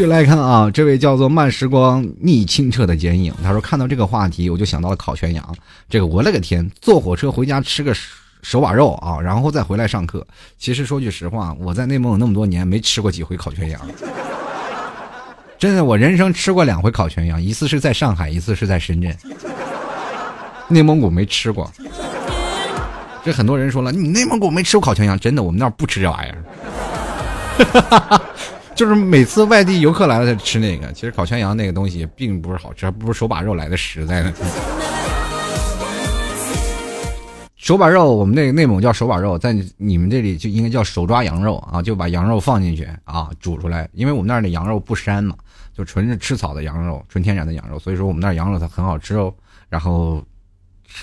继续来看啊，这位叫做慢时光逆清澈的剪影，他说看到这个话题，我就想到了烤全羊。这个我勒个天，坐火车回家吃个手把肉啊，然后再回来上课。其实说句实话，我在内蒙古那么多年没吃过几回烤全羊。真的，我人生吃过两回烤全羊，一次是在上海，一次是在深圳。内蒙古没吃过。这很多人说了，你内蒙古没吃过烤全羊？真的，我们那儿不吃这玩意儿。就是每次外地游客来了才吃那个，其实烤全羊那个东西并不是好吃，还不如手把肉来的实在呢。手把肉，我们那内蒙叫手把肉，在你们这里就应该叫手抓羊肉啊，就把羊肉放进去啊，煮出来。因为我们那儿的羊肉不膻嘛，就纯是吃草的羊肉，纯天然的羊肉，所以说我们那儿羊肉它很好吃哦。然后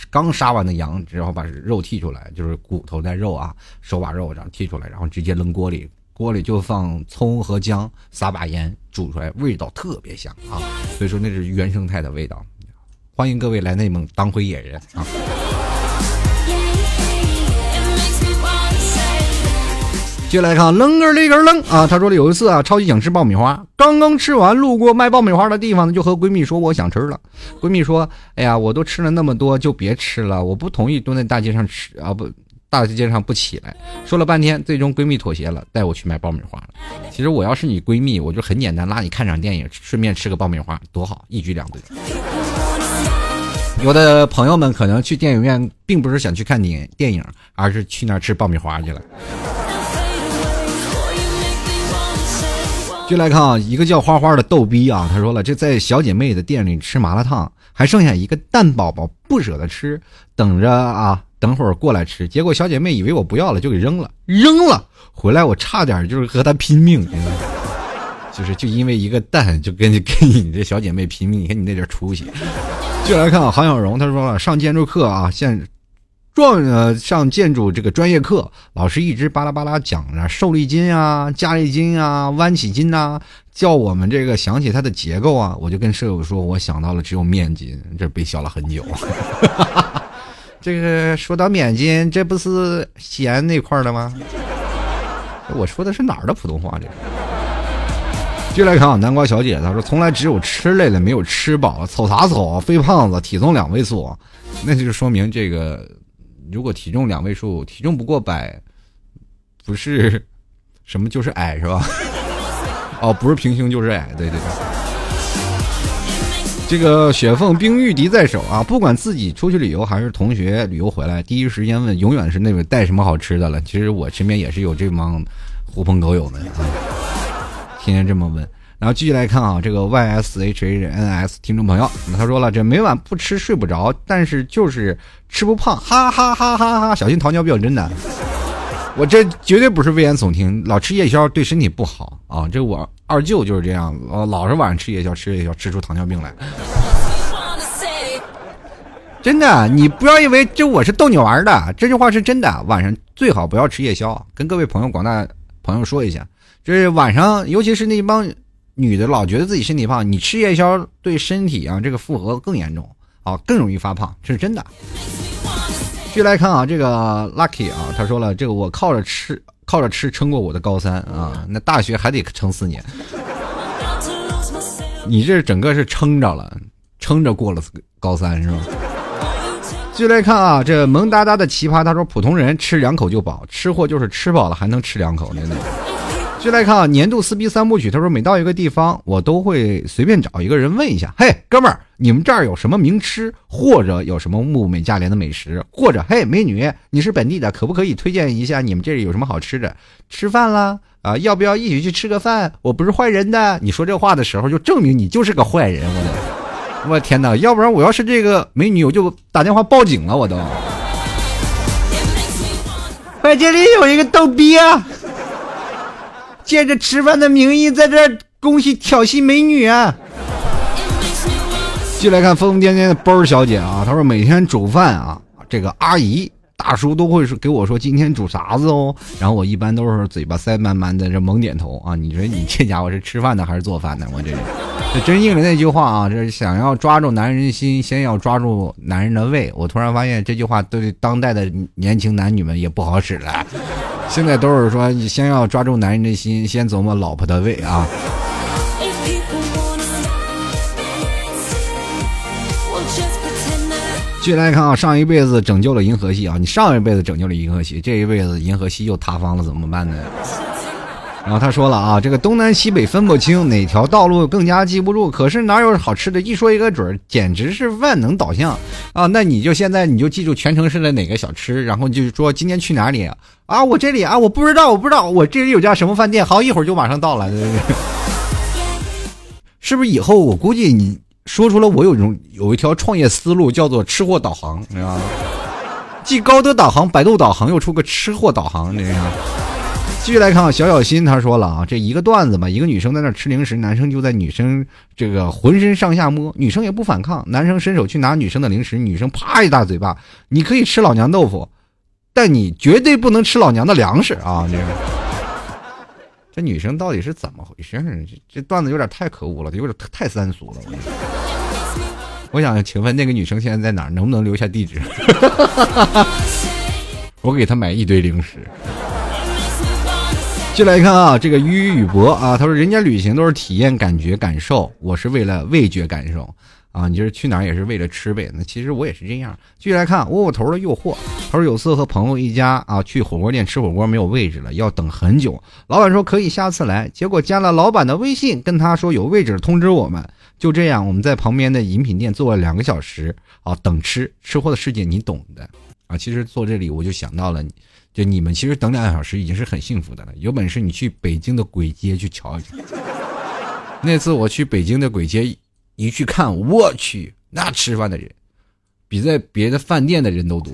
刚杀完的羊，然后把肉剔出来，就是骨头带肉啊，手把肉这样剔出来，然后直接扔锅里。锅里就放葱和姜，撒把盐，煮出来味道特别香啊！所以说那是原生态的味道。欢迎各位来内蒙当回野人啊！接下来看扔个那个扔啊！他说了有一次啊，超级想吃爆米花，刚刚吃完，路过卖爆米花的地方呢，就和闺蜜说我想吃了。闺蜜说：“哎呀，我都吃了那么多，就别吃了，我不同意蹲在大街上吃啊不。”大街上不起来，说了半天，最终闺蜜妥协了，带我去买爆米花了。其实我要是你闺蜜，我就很简单，拉你看场电影，顺便吃个爆米花，多好，一举两得。有的朋友们可能去电影院，并不是想去看电电影，而是去那儿吃爆米花去了。就来看啊，一个叫花花的逗逼啊，他说了，这在小姐妹的店里吃麻辣烫，还剩下一个蛋宝宝不舍得吃，等着啊。等会儿过来吃，结果小姐妹以为我不要了，就给扔了，扔了。回来我差点就是和她拼命，就是就因为一个蛋就跟你跟你这小姐妹拼命。你看你那点出息。就来看啊，韩小荣他说了，上建筑课啊，现状呃上建筑这个专业课，老师一直巴拉巴拉讲着受力筋啊、加力筋啊、弯起筋呐，叫我们这个想起它的结构啊，我就跟舍友说，我想到了只有面筋，这被笑了很久。这个说到面筋，这不是西安那块儿的吗？我说的是哪儿的普通话？这个。接来看啊，南瓜小姐她说，从来只有吃累了，没有吃饱，瞅啥瞅啊？肥胖子，体重两位数，那就是说明这个，如果体重两位数，体重不过百，不是什么就是矮是吧？哦，不是平胸就是矮，对对对。这个雪凤冰玉笛在手啊！不管自己出去旅游还是同学旅游回来，第一时间问永远是那位带什么好吃的了。其实我身边也是有这帮狐朋狗友们啊，天天这么问。然后继续来看啊，这个 Y S H A N S 听众朋友，他说了，这每晚不吃睡不着，但是就是吃不胖，哈哈哈哈哈！小心糖尿病，真的。我这绝对不是危言耸听，老吃夜宵对身体不好啊！这我二舅就是这样，呃，老是晚上吃夜宵，吃夜宵吃出糖尿病来。真的，你不要以为这我是逗你玩的，这句话是真的。晚上最好不要吃夜宵，跟各位朋友、广大朋友说一下，这晚上尤其是那帮女的，老觉得自己身体胖，你吃夜宵对身体啊这个负荷更严重啊，更容易发胖，这是真的。继续来看啊，这个 Lucky 啊，他说了，这个我靠着吃，靠着吃撑过我的高三啊，那大学还得撑四年。你这整个是撑着了，撑着过了高三是吧？继续来看啊，这萌哒哒的奇葩，他说普通人吃两口就饱，吃货就是吃饱了还能吃两口，真的。续来看啊，年度撕逼三部曲。他说，每到一个地方，我都会随便找一个人问一下：“嘿，哥们儿，你们这儿有什么名吃，或者有什么物美价廉的美食？或者，嘿，美女，你是本地的，可不可以推荐一下你们这里有什么好吃的？吃饭啦啊，要不要一起去吃个饭？我不是坏人的。你说这话的时候，就证明你就是个坏人。我的，我天哪！要不然我要是这个美女，我就打电话报警了。我都。快，这里有一个逗逼啊！借着吃饭的名义，在这恭喜挑衅美女啊！进来看疯疯癫癫的包小姐啊，她说每天煮饭啊，这个阿姨大叔都会说给我说今天煮啥子哦，然后我一般都是嘴巴塞满满的这猛点头啊。你说你这家伙是吃饭的还是做饭的？我这这真应了那句话啊，这想要抓住男人的心，先要抓住男人的胃。我突然发现这句话对当代的年轻男女们也不好使了。现在都是说，你先要抓住男人的心，先琢磨老婆的胃啊。继续来看啊，上一辈子拯救了银河系啊，你上一辈子拯救了银河系，这一辈子银河系又塌方了，怎么办呢？然后他说了啊，这个东南西北分不清，哪条道路更加记不住。可是哪有好吃的，一说一个准儿，简直是万能导向啊！那你就现在你就记住全城市的哪个小吃，然后你就说今天去哪里啊？我这里啊，我不知道，我不知道，我这里有家什么饭店，好，一会儿就马上到了。是不是以后我估计你说出了我有种有一条创业思路，叫做吃货导航，你知道吗？既高德导航、百度导航，又出个吃货导航，这样。继续来看啊，小小新他说了啊，这一个段子嘛，一个女生在那吃零食，男生就在女生这个浑身上下摸，女生也不反抗，男生伸手去拿女生的零食，女生啪一大嘴巴，你可以吃老娘豆腐，但你绝对不能吃老娘的粮食啊！这个，这女生到底是怎么回事？这这段子有点太可恶了，有点太三俗了。我想请问那个女生现在在哪儿？能不能留下地址？我给她买一堆零食。继续来看啊，这个于宇博啊，他说人家旅行都是体验、感觉、感受，我是为了味觉感受啊。你就是去哪儿也是为了吃呗？那其实我也是这样。继续来看窝窝头的诱惑，他说有次和朋友一家啊去火锅店吃火锅，没有位置了，要等很久。老板说可以下次来，结果加了老板的微信，跟他说有位置通知我们。就这样，我们在旁边的饮品店坐了两个小时啊，等吃吃货的世界你懂的啊。其实坐这里我就想到了。就你们其实等两个小时已经是很幸福的了。有本事你去北京的簋街去瞧一瞧。那次我去北京的簋街一去看，我去，那吃饭的人比在别的饭店的人都多，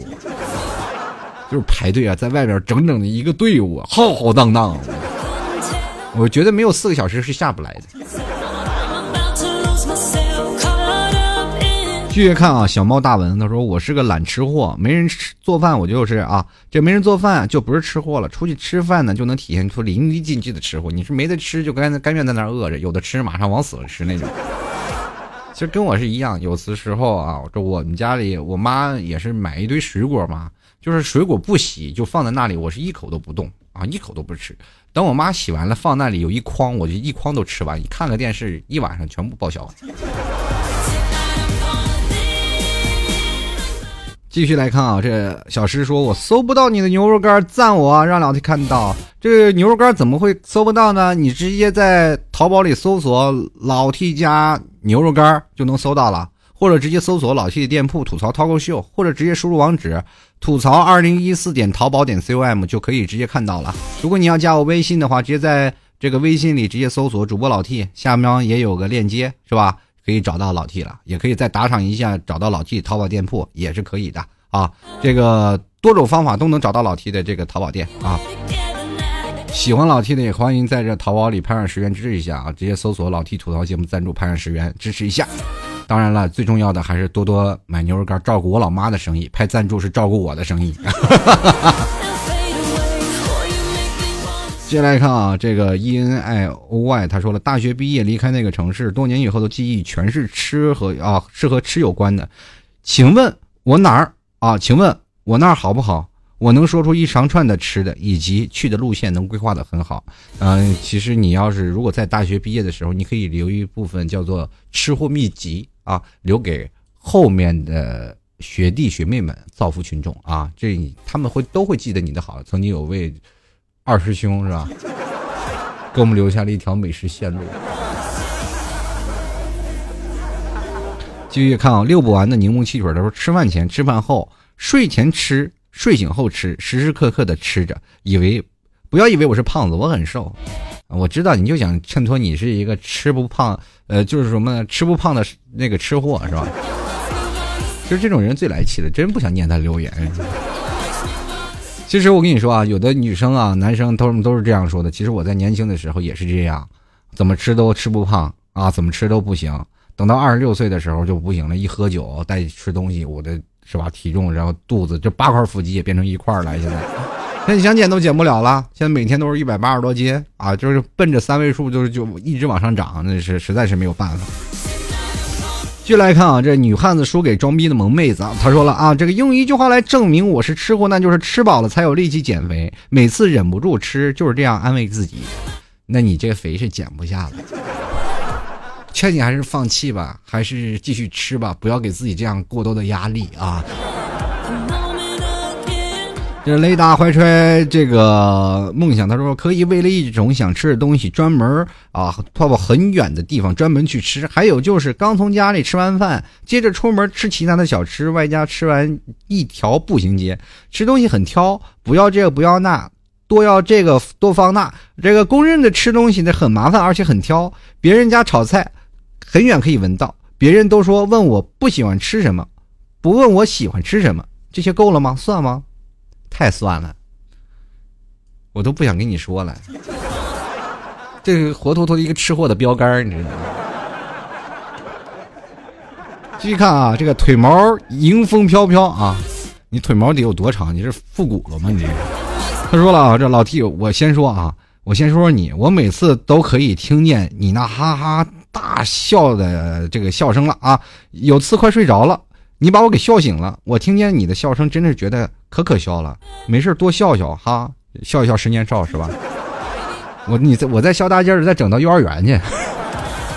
就是排队啊，在外边整整的一个队伍，浩浩荡荡。我觉得没有四个小时是下不来的。继续看啊，小猫大文他说：“我是个懒吃货，没人吃做饭，我就是啊，这没人做饭就不是吃货了。出去吃饭呢，就能体现出淋漓尽致的吃货。你是没得吃，就甘甘愿在那饿着；有的吃，马上往死了吃那种。其实跟我是一样，有的时候啊，这我们家里我妈也是买一堆水果嘛，就是水果不洗就放在那里，我是一口都不动啊，一口都不吃。等我妈洗完了放那里有一筐，我就一筐都吃完。你看个电视，一晚上全部报销。”继续来看啊，这小诗说：“我搜不到你的牛肉干，赞我，让老 T 看到。这个牛肉干怎么会搜不到呢？你直接在淘宝里搜索‘老 T 家牛肉干’就能搜到了，或者直接搜索老 T 的店铺‘吐槽涛口秀’，或者直接输入网址‘吐槽二零一四点淘宝点 com’ 就可以直接看到了。如果你要加我微信的话，直接在这个微信里直接搜索主播老 T，下面也有个链接，是吧？”可以找到老 T 了，也可以再打赏一下，找到老 T 淘宝店铺也是可以的啊。这个多种方法都能找到老 T 的这个淘宝店啊。喜欢老 T 的也欢迎在这淘宝里拍上十元支持一下啊，直接搜索老 T 吐槽节目赞助拍上十元支持一下。当然了，最重要的还是多多买牛肉干，照顾我老妈的生意。拍赞助是照顾我的生意。接下来看啊，这个 E N I O Y 他说了，大学毕业离开那个城市，多年以后的记忆全是吃和啊，是和吃有关的。请问我哪儿啊？请问我那儿好不好？我能说出一长串的吃的，以及去的路线能规划的很好。嗯，其实你要是如果在大学毕业的时候，你可以留一部分叫做吃货秘籍啊，留给后面的学弟学妹们造福群众啊，这他们会都会记得你的好。曾经有位。二师兄是吧？给我们留下了一条美食线路。继续看啊，六不完的柠檬汽水，他说吃饭前、吃饭后、睡前吃、睡醒后吃，时时刻刻的吃着，以为不要以为我是胖子，我很瘦。我知道你就想衬托你是一个吃不胖，呃，就是什么吃不胖的那个吃货是吧？就是这种人最来气的，真不想念他留言。其实我跟你说啊，有的女生啊、男生都都是这样说的。其实我在年轻的时候也是这样，怎么吃都吃不胖啊，怎么吃都不行。等到二十六岁的时候就不行了，一喝酒再吃东西，我的是吧？体重然后肚子这八块腹肌也变成一块了。现在，那你想减都减不了了。现在每天都是一百八十多斤啊，就是奔着三位数，就是就一直往上涨，那是实在是没有办法。继续来看啊，这女汉子输给装逼的萌妹子啊，她说了啊，这个用一句话来证明我是吃货，那就是吃饱了才有力气减肥。每次忍不住吃，就是这样安慰自己。那你这肥是减不下了。劝你还是放弃吧，还是继续吃吧，不要给自己这样过多的压力啊！这雷达怀揣这个梦想，他说可以为了一种想吃的东西专门啊跑跑很远的地方专门去吃。还有就是刚从家里吃完饭，接着出门吃其他的小吃，外加吃完一条步行街。吃东西很挑，不要这个不要那，多要这个多放那。这个公认的吃东西呢很麻烦，而且很挑。别人家炒菜。很远可以闻到，别人都说问我不喜欢吃什么，不问我喜欢吃什么，这些够了吗？算吗？太算了，我都不想跟你说了。这是活脱脱一个吃货的标杆，你知道吗？继续看啊，这个腿毛迎风飘飘啊，你腿毛得有多长？你是复古了吗？你？他说了啊，这老 T，我先说啊，我先说说你，我每次都可以听见你那哈哈。大笑的这个笑声了啊！有次快睡着了，你把我给笑醒了。我听见你的笑声，真的是觉得可可笑了。没事多笑笑哈，笑一笑十年少是吧？我你在我在笑大劲儿，再整到幼儿园去。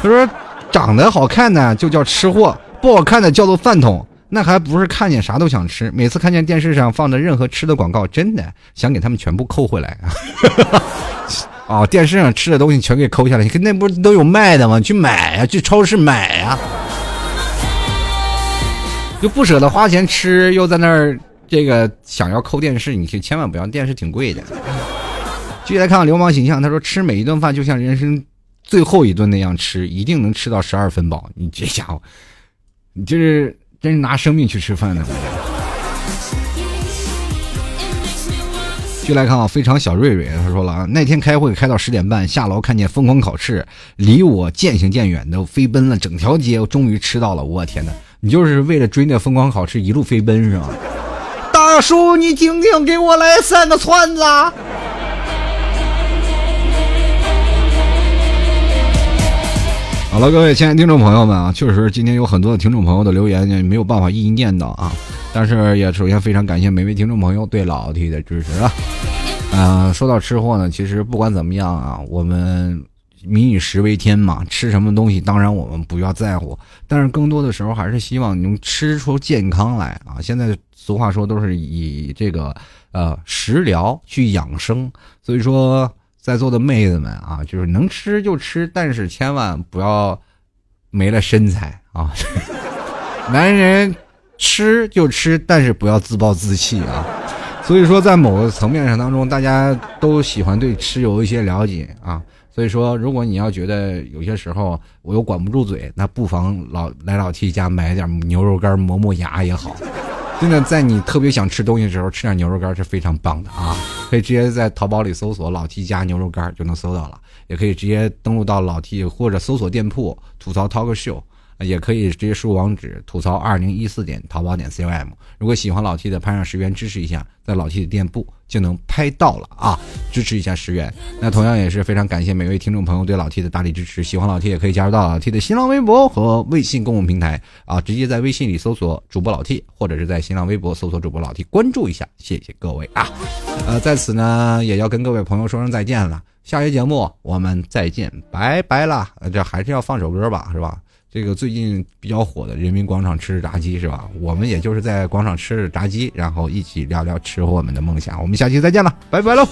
他说长得好看的就叫吃货，不好看的叫做饭桶。那还不是看见啥都想吃？每次看见电视上放的任何吃的广告，真的想给他们全部扣回来。啊！电视上吃的东西全给抠下来，那不是都有卖的吗？去买呀，去超市买呀。又不舍得花钱吃，又在那儿这个想要抠电视，你可千万不要，电视挺贵的。继续来看流氓形象，他说吃每一顿饭就像人生最后一顿那样吃，一定能吃到十二分饱。你这家伙，你这是真是拿生命去吃饭呢。就来看啊，非常小瑞瑞，他说了啊，那天开会开到十点半，下楼看见疯狂烤翅，离我渐行渐远的飞奔了整条街，我终于吃到了。我天哪，你就是为了追那疯狂烤翅一路飞奔是吧？大叔，你听听，给我来三个串子。好了，各位亲爱的听众朋友们啊，确实今天有很多的听众朋友的留言没有办法一一念叨啊。但是也首先非常感谢每位听众朋友对老 T 的支持啊！啊，说到吃货呢，其实不管怎么样啊，我们民以食为天嘛，吃什么东西当然我们不要在乎，但是更多的时候还是希望能吃出健康来啊！现在俗话说都是以这个呃食疗去养生，所以说在座的妹子们啊，就是能吃就吃，但是千万不要没了身材啊！男人。吃就吃，但是不要自暴自弃啊！所以说，在某个层面上当中，大家都喜欢对吃有一些了解啊。所以说，如果你要觉得有些时候我又管不住嘴，那不妨老来老 T 家买点牛肉干磨磨牙也好。真的，在你特别想吃东西的时候，吃点牛肉干是非常棒的啊！可以直接在淘宝里搜索“老 T 家牛肉干”就能搜到了，也可以直接登录到老 T 或者搜索店铺吐槽 talk show。也可以直接输入网址吐槽二零一四点淘宝点 com。如果喜欢老 T 的，拍上十元支持一下，在老 T 的店铺就能拍到了啊！支持一下十元。那同样也是非常感谢每位听众朋友对老 T 的大力支持。喜欢老 T 也可以加入到老 T 的新浪微博和微信公众平台啊，直接在微信里搜索主播老 T，或者是在新浪微博搜索主播老 T，关注一下，谢谢各位啊！呃，在此呢也要跟各位朋友说声再见了，下期节目我们再见，拜拜了。这还是要放首歌吧，是吧？这个最近比较火的人民广场吃炸鸡是吧？我们也就是在广场吃炸鸡，然后一起聊聊吃货们的梦想。我们下期再见了，拜拜喽。